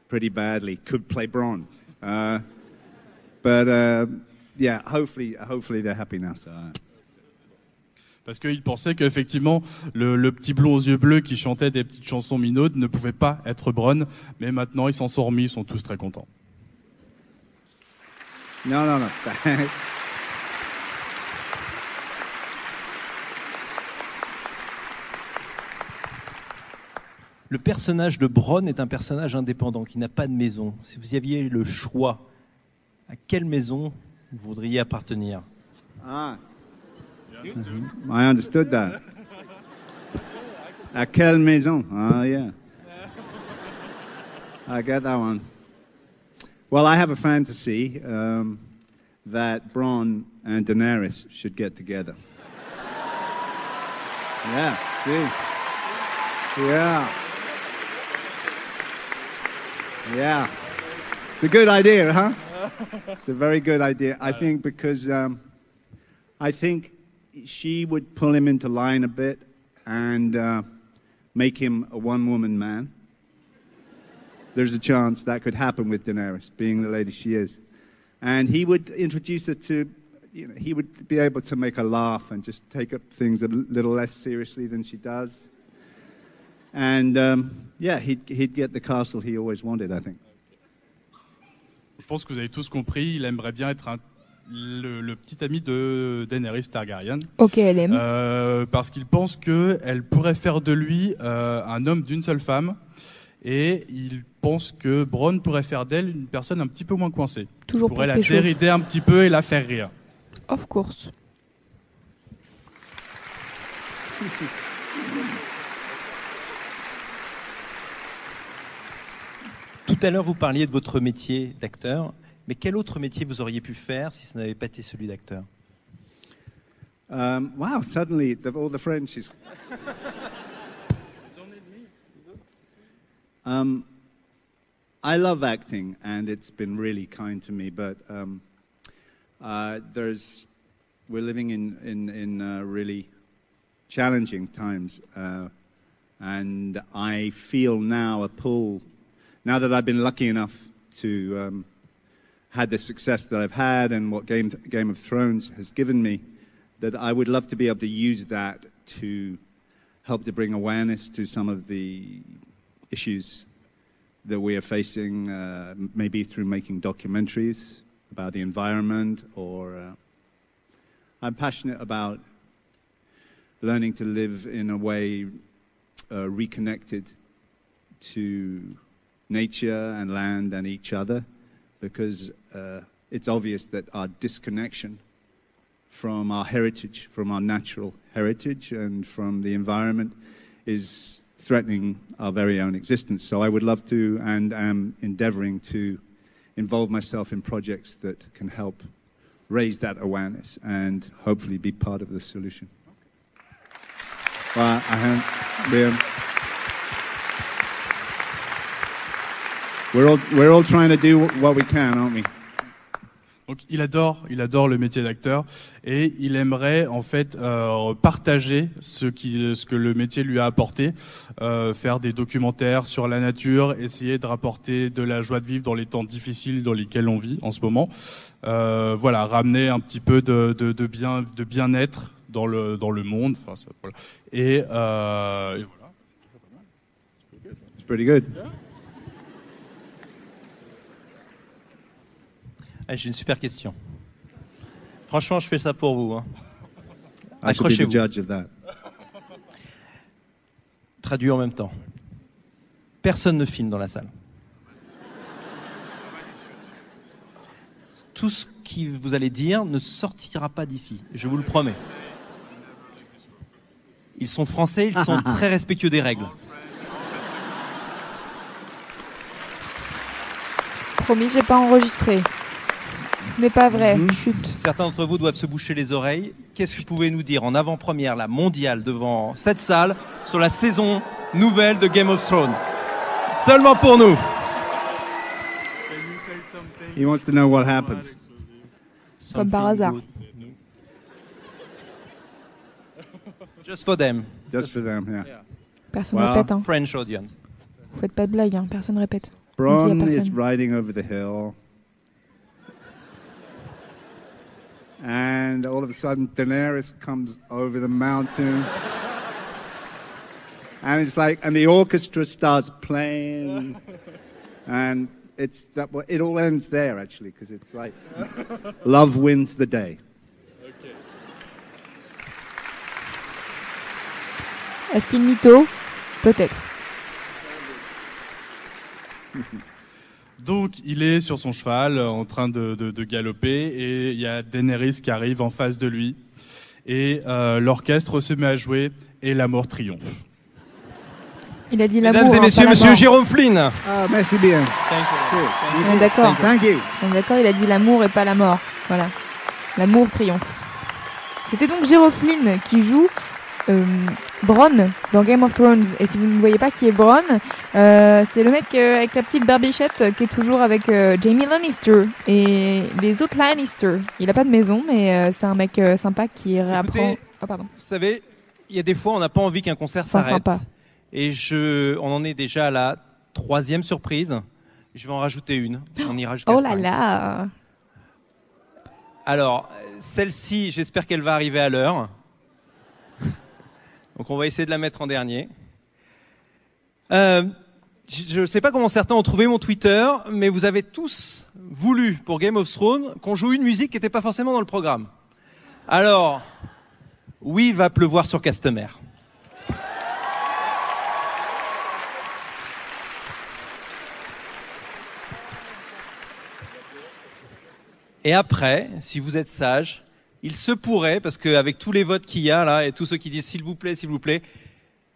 pretty badly, could play Bron. Uh, but uh, yeah, hopefully, hopefully they're happy now. So, uh, Parce qu'il pensait qu'effectivement, le, le petit blond aux yeux bleus qui chantait des petites chansons minaudes ne pouvait pas être Bron, mais maintenant ils s'en sont remis, ils sont tous très contents. no, no, no. Le personnage de Bron est un personnage indépendant qui n'a pas de maison. Si vous aviez le choix, à quelle maison vous voudriez appartenir ah. I understood that. À quelle maison? Ah, yeah. I get that one. Well, I have a fantasy um, that Bronn and Daenerys should get together. Yeah, see? Yeah. Yeah. It's a good idea, huh? It's a very good idea. I think because um, I think she would pull him into line a bit and uh, make him a one woman man. There's a chance that could happen with Daenerys, being the lady she is. And he would introduce her to, you know, he would be able to make her laugh and just take up things a little less seriously than she does. And um, yeah, he'd, he'd get the castle he always wanted, I think. Je pense que vous avez tous compris, il aimerait bien être un- le, le petit ami de Daenerys Targaryen. Ok, elle aime. Euh, parce qu'il pense qu'elle pourrait faire de lui euh, un homme d'une seule femme. Et il pense que Bronn pourrait faire d'elle une personne un petit peu moins coincée. Toujours Il pour la dérider un petit peu et la faire rire. Of course. Tout à l'heure, vous parliez de votre métier d'acteur, mais quel autre métier vous auriez pu faire si ce n'avait pas été celui d'acteur? Um, wow, suddenly the, all the French is. um, I love acting, and it's been really kind to me. But um, uh, there's, we're living in in in uh, really challenging times, uh, and I feel now a pull. Now that I've been lucky enough to um, had the success that I've had, and what Game Game of Thrones has given me that I would love to be able to use that to help to bring awareness to some of the issues that we are facing, uh, maybe through making documentaries about the environment, or uh, I'm passionate about learning to live in a way uh, reconnected to nature and land and each other, because uh, it's obvious that our disconnection from our heritage, from our natural heritage, and from the environment is threatening our very own existence. So I would love to and am endeavoring to involve myself in projects that can help raise that awareness and hopefully be part of the solution. Well, I have, we're, all, we're all trying to do what we can, aren't we? Donc il adore, il adore le métier d'acteur et il aimerait en fait euh, partager ce, qui, ce que le métier lui a apporté, euh, faire des documentaires sur la nature, essayer de rapporter de la joie de vivre dans les temps difficiles dans lesquels on vit en ce moment. Euh, voilà, ramener un petit peu de, de, de bien, de bien-être dans le dans le monde. Enfin, ça, voilà. Et, euh, et voilà. It's pretty good. Ah, J'ai une super question. Franchement, je fais ça pour vous. hein. Accrochez-vous. Traduit en même temps. Personne ne filme dans la salle. Tout ce que vous allez dire ne sortira pas d'ici, je vous le promets. Ils sont français, ils sont très respectueux des règles. Promis, j'ai pas enregistré. Ce n'est pas vrai. Chut. Certains d'entre vous doivent se boucher les oreilles. Qu'est-ce que vous pouvez nous dire en avant-première, la mondiale, devant cette salle, sur la saison nouvelle de Game of Thrones? Seulement pour nous. He wants to know what happens. Comme par hasard. Just for them, Just for them, yeah. Personne Wow. répète. Hein. French audience. Vous faites pas de blague. Hein. Personne répète. Bronn is riding over the hill. And all of a sudden, Daenerys comes over the mountain. and it's like, and the orchestra starts playing. and it's that, well, it all ends there, actually, because it's like, love wins the day. Okay. Est-ce qu'il mytho Peut-être. Donc il est sur son cheval euh, en train de, de- de galoper et il y a Daenerys qui arrive en face de lui et euh, l'orchestre se met à jouer et la mort triomphe. Il a dit l'amour. Mesdames et hein, messieurs, pas la monsieur mort. Jérôme Flynn. Ah, merci bien. On est d'accord. Thank you. On est d'accord, il a dit l'amour et pas la mort. Voilà. L'amour triomphe. C'était donc Jérôme Flynn qui joue euh, Bronn dans Game of Thrones. Et si vous ne voyez pas qui est Bronn, euh, c'est le mec euh, avec la petite barbichette euh, qui est toujours avec Jamie Lannister et les autres Lannister. Il a pas de maison, mais c'est un mec sympa qui réapprend. Écoutez, Oh, pardon. Vous savez, il y a des fois, on n'a pas envie qu'un concert s'arrête. sympa. Et je, on en est déjà à la troisième surprise. Je vais en rajouter une. On ira jusqu'à Oh là cinq. là Alors, celle-ci, j'espère qu'elle va arriver à l'heure. Donc, on va essayer de la mettre en dernier. Euh, je ne sais pas comment certains ont trouvé mon Twitter, mais vous avez tous voulu, pour Game of Thrones, qu'on joue une musique qui n'était pas forcément dans le programme. Alors, oui, va pleuvoir sur Castemer. Et après, si vous êtes sage, il se pourrait, parce qu'avec tous les votes qu'il y a là, et tous ceux qui disent s'il vous plaît, s'il vous plaît,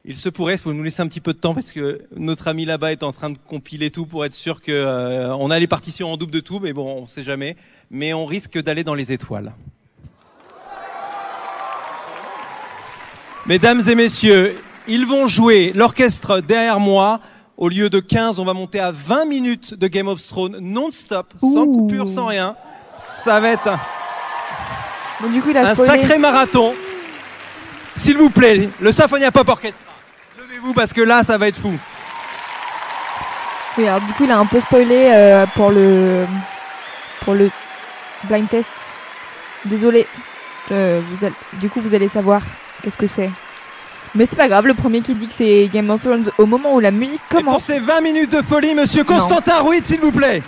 il se pourrait, il faut nous laisser un petit peu de temps parce que notre ami là-bas est en train de compiler tout pour être sûr que euh, on a les partitions en double de tout, mais bon, on sait jamais. Mais on risque d'aller dans les étoiles. Mesdames et messieurs, ils vont jouer l'orchestre derrière moi. Au lieu de 15, on va monter à 20 minutes de Game of Thrones non-stop, sans coupure, sans rien. Ça va être un, Bon, du coup, il a un spoilé. sacré marathon. S'il vous plaît, le Symphonia Pop Orchestra. Levez-vous parce que là, ça va être fou. Oui, alors du coup, il a un peu spoilé euh, pour le pour le blind test. Désolé. Euh, vous allez- du coup, vous allez savoir qu'est-ce que c'est. Mais c'est pas grave, le premier qui dit que c'est Game of Thrones au moment où la musique Et pour commence. ces 20 minutes de folie, monsieur. Constantin Ruiz, s'il vous plaît.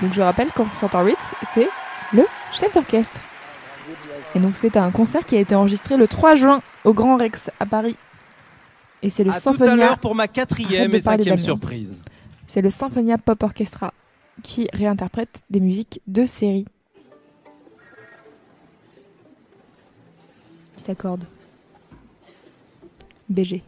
Donc je rappelle Constantin Ritz, c'est le chef d'orchestre. Et donc c'est un concert qui a été enregistré le 3 juin au Grand Rex à Paris. Et c'est le À tout à Symphonia, l'heure pour ma quatrième et cinquième surprise. c'est le Symphonia Pop Orchestra qui réinterprète des musiques de séries. S'accorde. BG.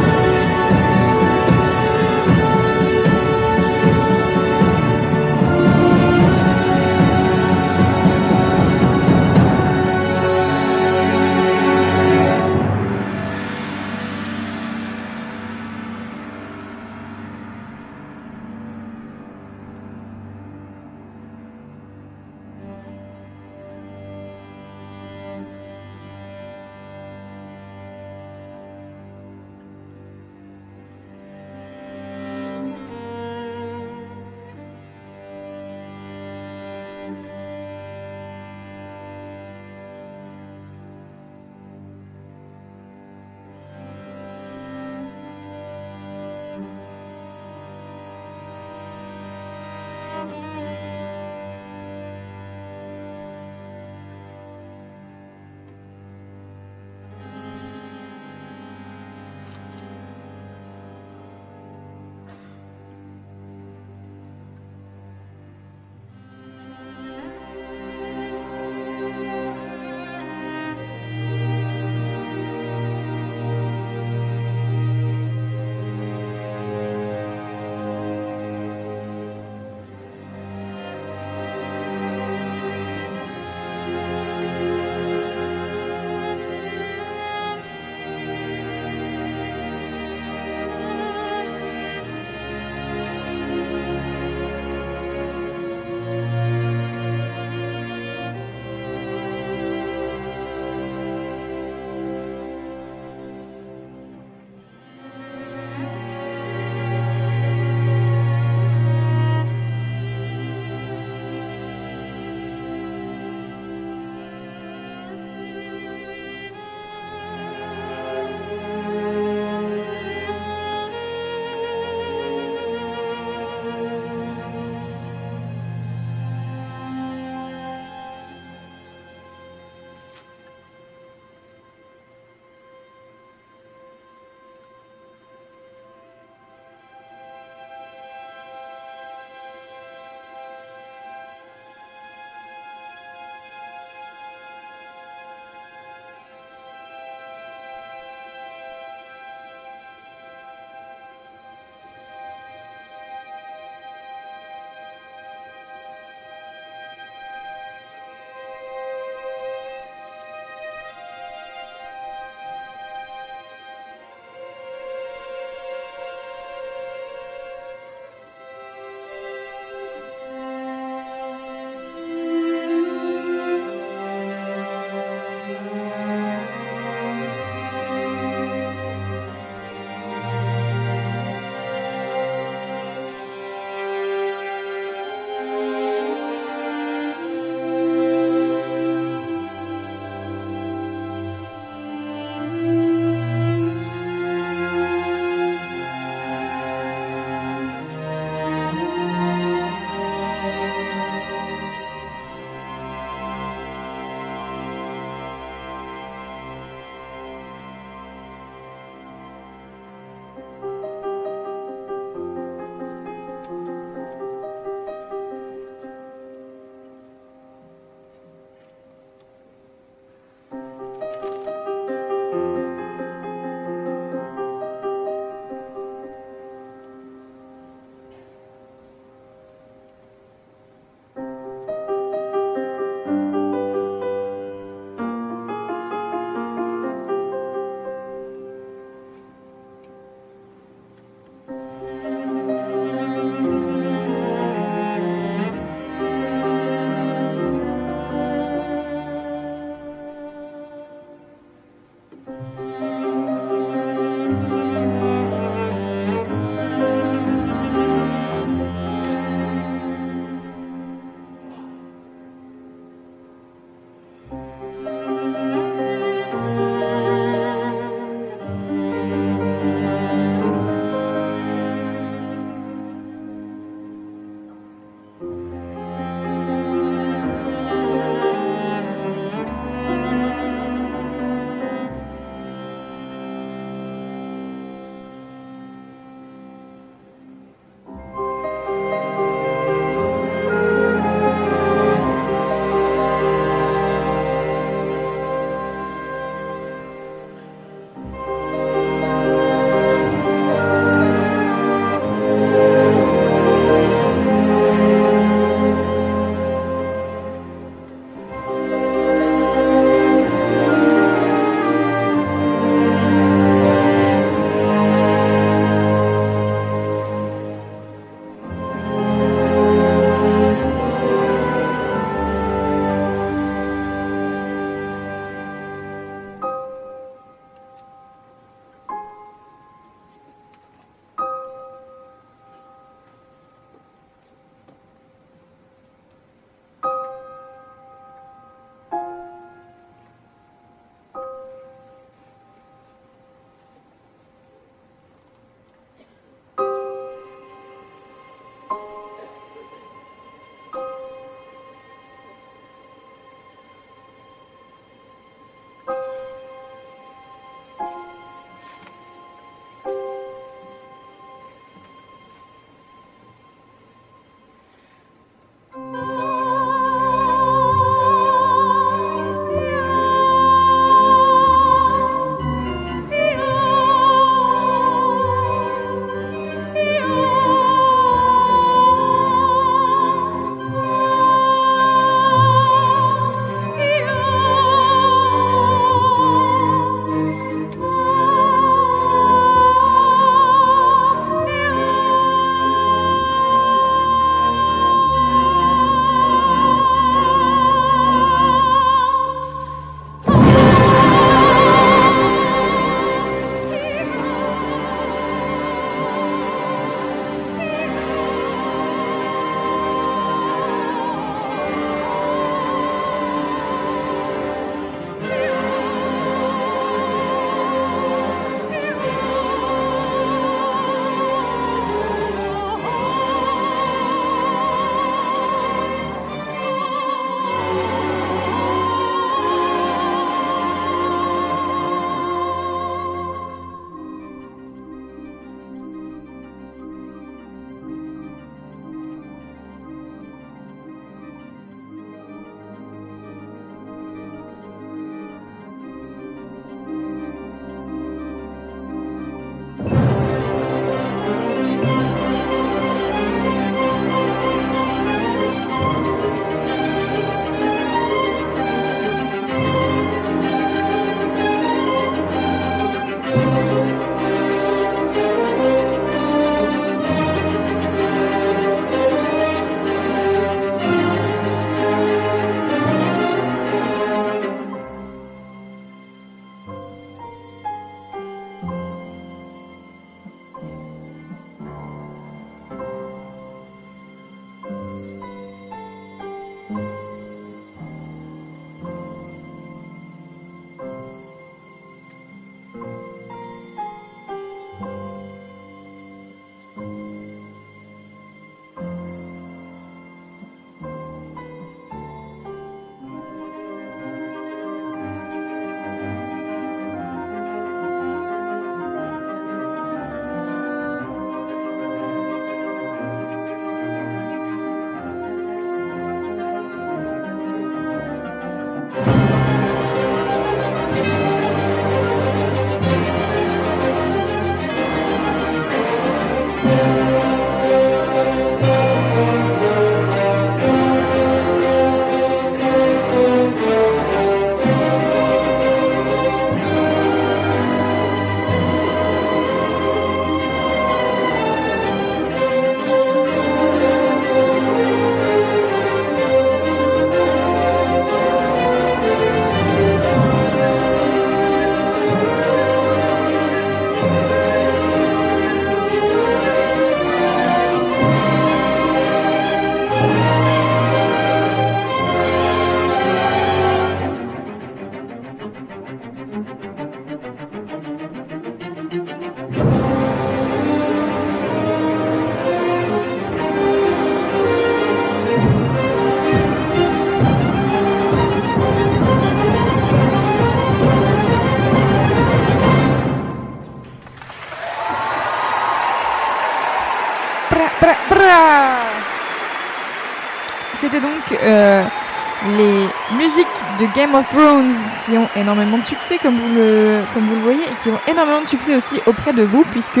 Game of Thrones qui ont énormément de succès, comme vous le, comme vous le voyez, et qui ont énormément de succès aussi auprès de vous, puisque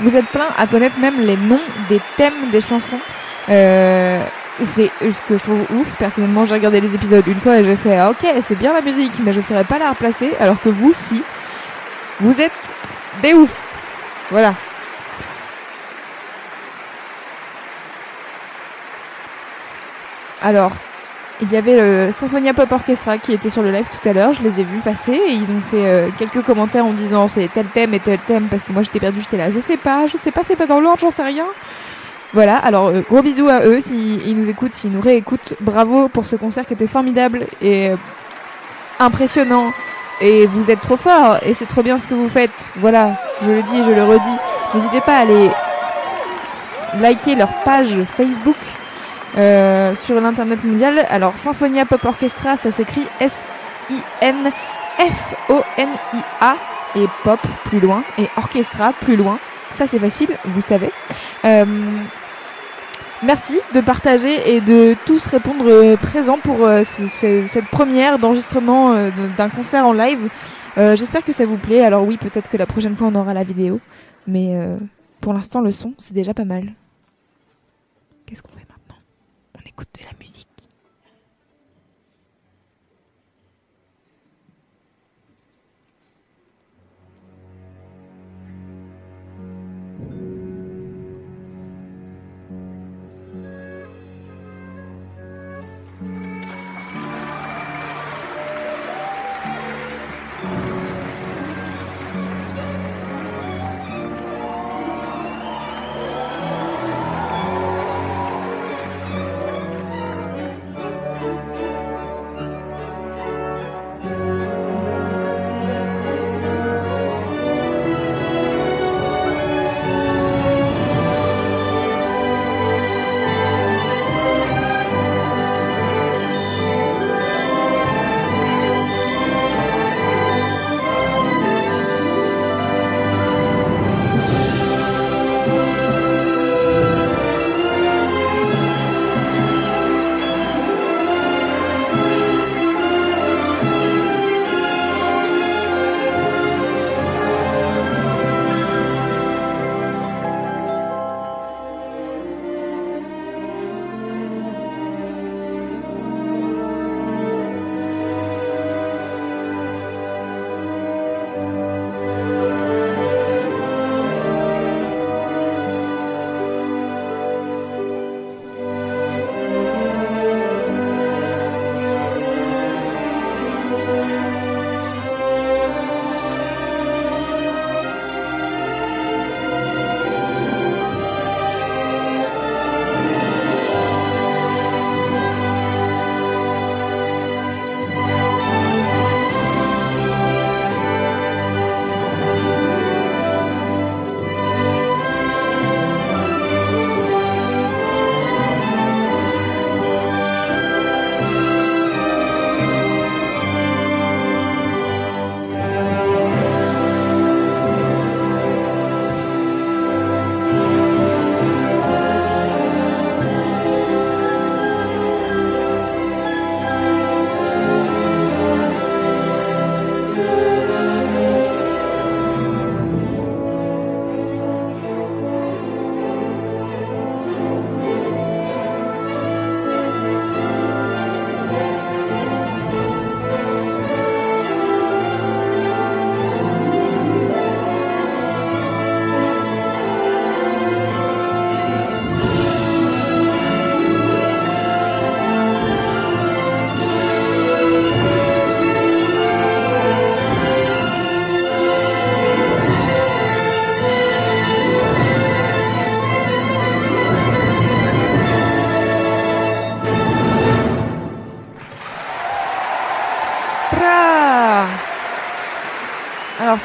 vous êtes plein à connaître même les noms des thèmes des chansons. Euh, c'est ce que je trouve ouf. Personnellement, j'ai regardé les épisodes une fois et j'ai fait ah, ok, c'est bien la musique, mais je saurais pas la replacer. Alors que vous, si, vous êtes des ouf. Voilà. Alors, il y avait le Symphonia Pop Orchestra qui était sur le live tout à l'heure, je les ai vus passer et ils ont fait euh, quelques commentaires en disant c'est tel thème et tel thème parce que moi j'étais perdu, j'étais là, je sais pas, je sais pas, c'est pas dans l'ordre, j'en sais rien. Voilà, alors euh, gros bisous à eux s'ils nous écoutent, s'ils nous réécoutent. Bravo pour ce concert qui était formidable et euh, impressionnant. Et vous êtes trop forts et c'est trop bien ce que vous faites. Voilà, je le dis, je le redis. N'hésitez pas à aller liker leur page Facebook euh, sur l'internet mondial. Alors Symphonia Pop Orchestra, ça s'écrit S-I-N-F-O-N-I-A et pop plus loin et orchestra plus loin. Ça c'est facile, vous savez. Euh, merci de partager et de tous répondre euh, présents pour ce- ce- cette première d'enregistrement d'un concert en live. J'espère que ça vous plaît. Alors oui, peut-être que la prochaine fois on aura la vidéo, mais pour l'instant le son c'est déjà pas mal. Qu'est-ce qu'on fait? Écoute de la musique.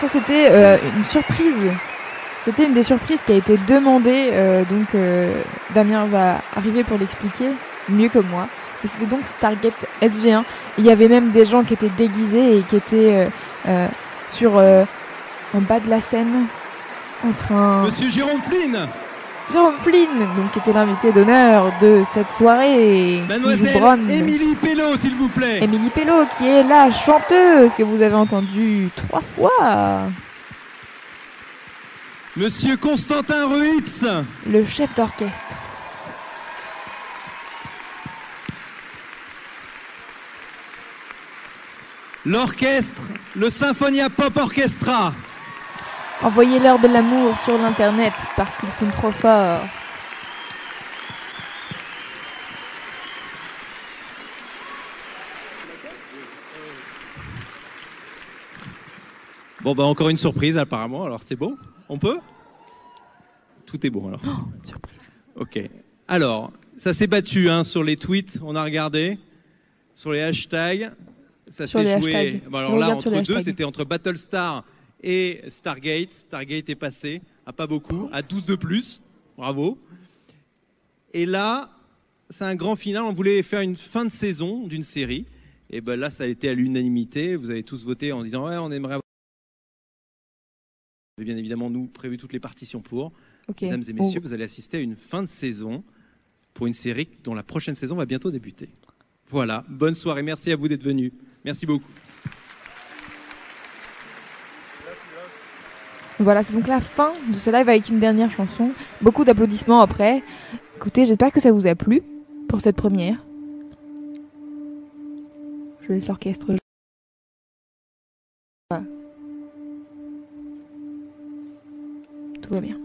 C'était euh, une surprise. C'était une des surprises qui a été demandée. euh, donc euh, Damien va arriver pour l'expliquer mieux que moi. C'était donc Stargate SG1. Il y avait même des gens qui étaient déguisés et qui étaient sur en bas de la scène en train. Monsieur Jérôme Flynn Jérôme Flynn, donc, qui était l'invité d'honneur de cette soirée. Mademoiselle. Émilie Pello, s'il vous plaît. Émilie Pello, qui est la chanteuse que vous avez entendue trois fois. Monsieur Constantin Ruitz. Le chef d'orchestre. L'orchestre, le Symphonia Pop Orchestra. Envoyez-leur de l'amour sur l'internet parce qu'ils sont trop forts. Bon, bah encore une surprise apparemment, alors c'est beau On peut? Tout est bon alors. Surprise. Ok. Alors, ça s'est battu hein, sur les tweets, on a regardé, sur les hashtags. Ça s'est joué. Bon, alors On là, entre deux, c'était entre Battlestar et Stargate. Stargate est passé à pas beaucoup, à 12 de plus. Bravo. Et là, c'est un grand final. On voulait faire une fin de saison d'une série. Et ben là, ça a été à l'unanimité. Vous avez tous voté en disant ouais, on aimerait. avoir- bien évidemment, nous prévu toutes les partitions pour. Mesdames et messieurs, vous allez assister à une fin de saison pour une série dont la prochaine saison va bientôt débuter. Voilà, bonne soirée, merci à vous d'être venus. Merci beaucoup. Voilà, c'est donc la fin de ce live avec une dernière chanson. Beaucoup d'applaudissements après. Écoutez, j'espère que ça vous a plu pour cette première. Je laisse l'orchestre. Tout va bien.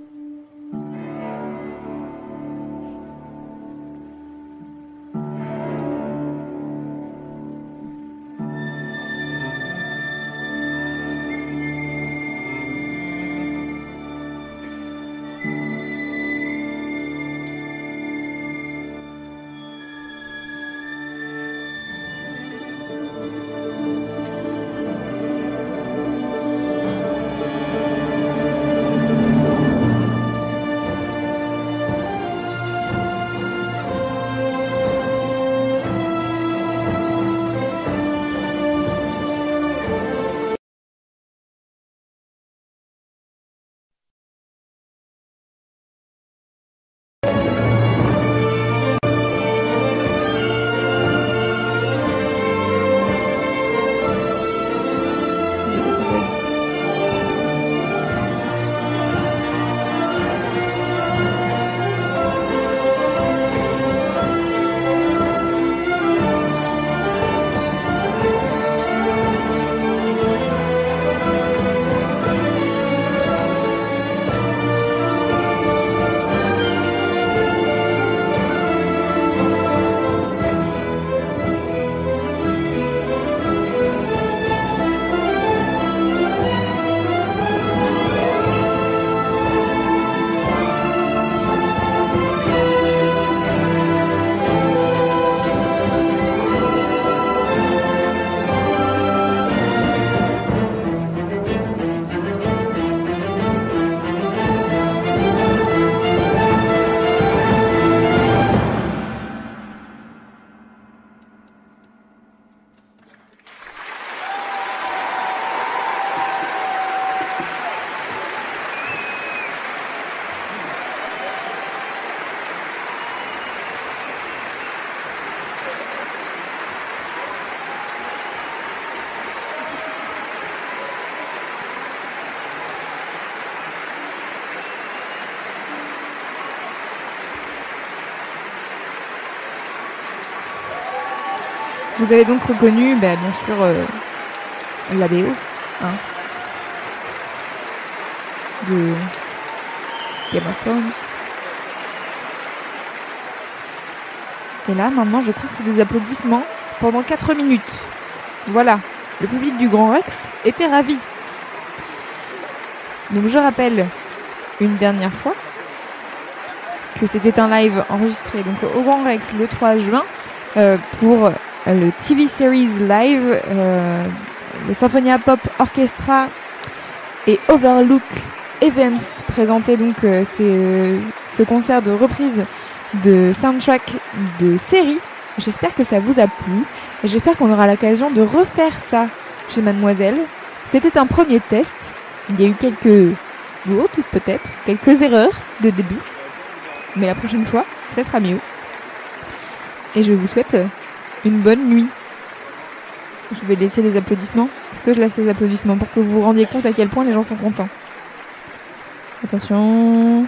Vous avez donc reconnu, bah, bien sûr, euh, hein, de Game of Thrones. Et là, maintenant, je crois que c'est des applaudissements pendant 4 minutes. Voilà, le public du Grand Rex était ravi. Donc je rappelle une dernière fois que c'était un live enregistré donc au Grand Rex le 3 juin euh, pour le TV Series Live, euh, le Symphonia Pop Orchestra et Overlook Events présentaient donc euh, ces- ce concert de reprise de soundtrack de série. J'espère que ça vous a plu et j'espère qu'on aura l'occasion de refaire ça chez Mademoiselle. C'était un premier test. Il y a eu quelques fautes, peut-être, quelques erreurs de début. mais la prochaine fois, ça sera mieux. Et je vous souhaite une bonne nuit. Je vais laisser les applaudissements. Est-ce que je laisse les applaudissements pour que vous vous rendiez compte à quel point les gens sont contents Attention,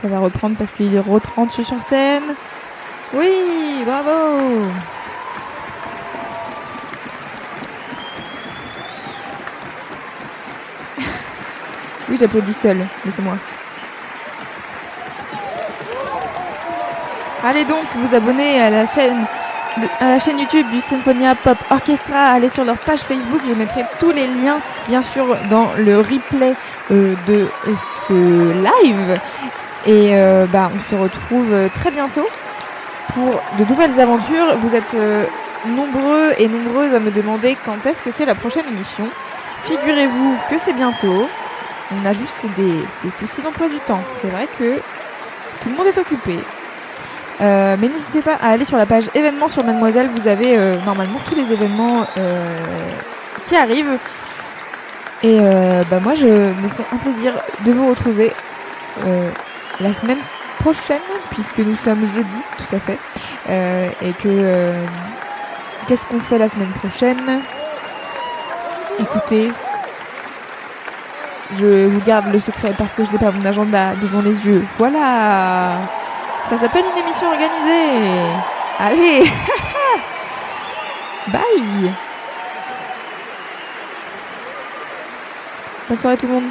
ça va reprendre parce qu'il rentre sur scène. Oui, bravo Oui, j'applaudis seul, laissez-moi. Allez donc vous abonner à la chaîne à la chaîne YouTube du Symphonia Pop Orchestra, allez sur leur page Facebook, je mettrai tous les liens bien sûr dans le replay euh, de ce live. Et euh, bah, on se retrouve très bientôt pour de nouvelles aventures. Vous êtes euh, nombreux et nombreuses à me demander quand est-ce que c'est la prochaine émission. Figurez-vous que c'est bientôt. On a juste des soucis d'emploi du temps. C'est vrai que tout le monde est occupé. Euh, mais n'hésitez pas à aller sur la page événements sur Mademoiselle. Vous avez euh, normalement tous les événements euh, qui arrivent. Et bah moi, je me fais un plaisir de vous retrouver la semaine prochaine, puisque nous sommes jeudi, tout à fait. et que qu'est-ce qu'on fait la semaine prochaine? Écoutez, je vous garde le secret parce que je n'ai pas mon agenda devant les yeux. Voilà ça s'appelle une émission organisée. Allez Bye Bonne soirée tout le monde.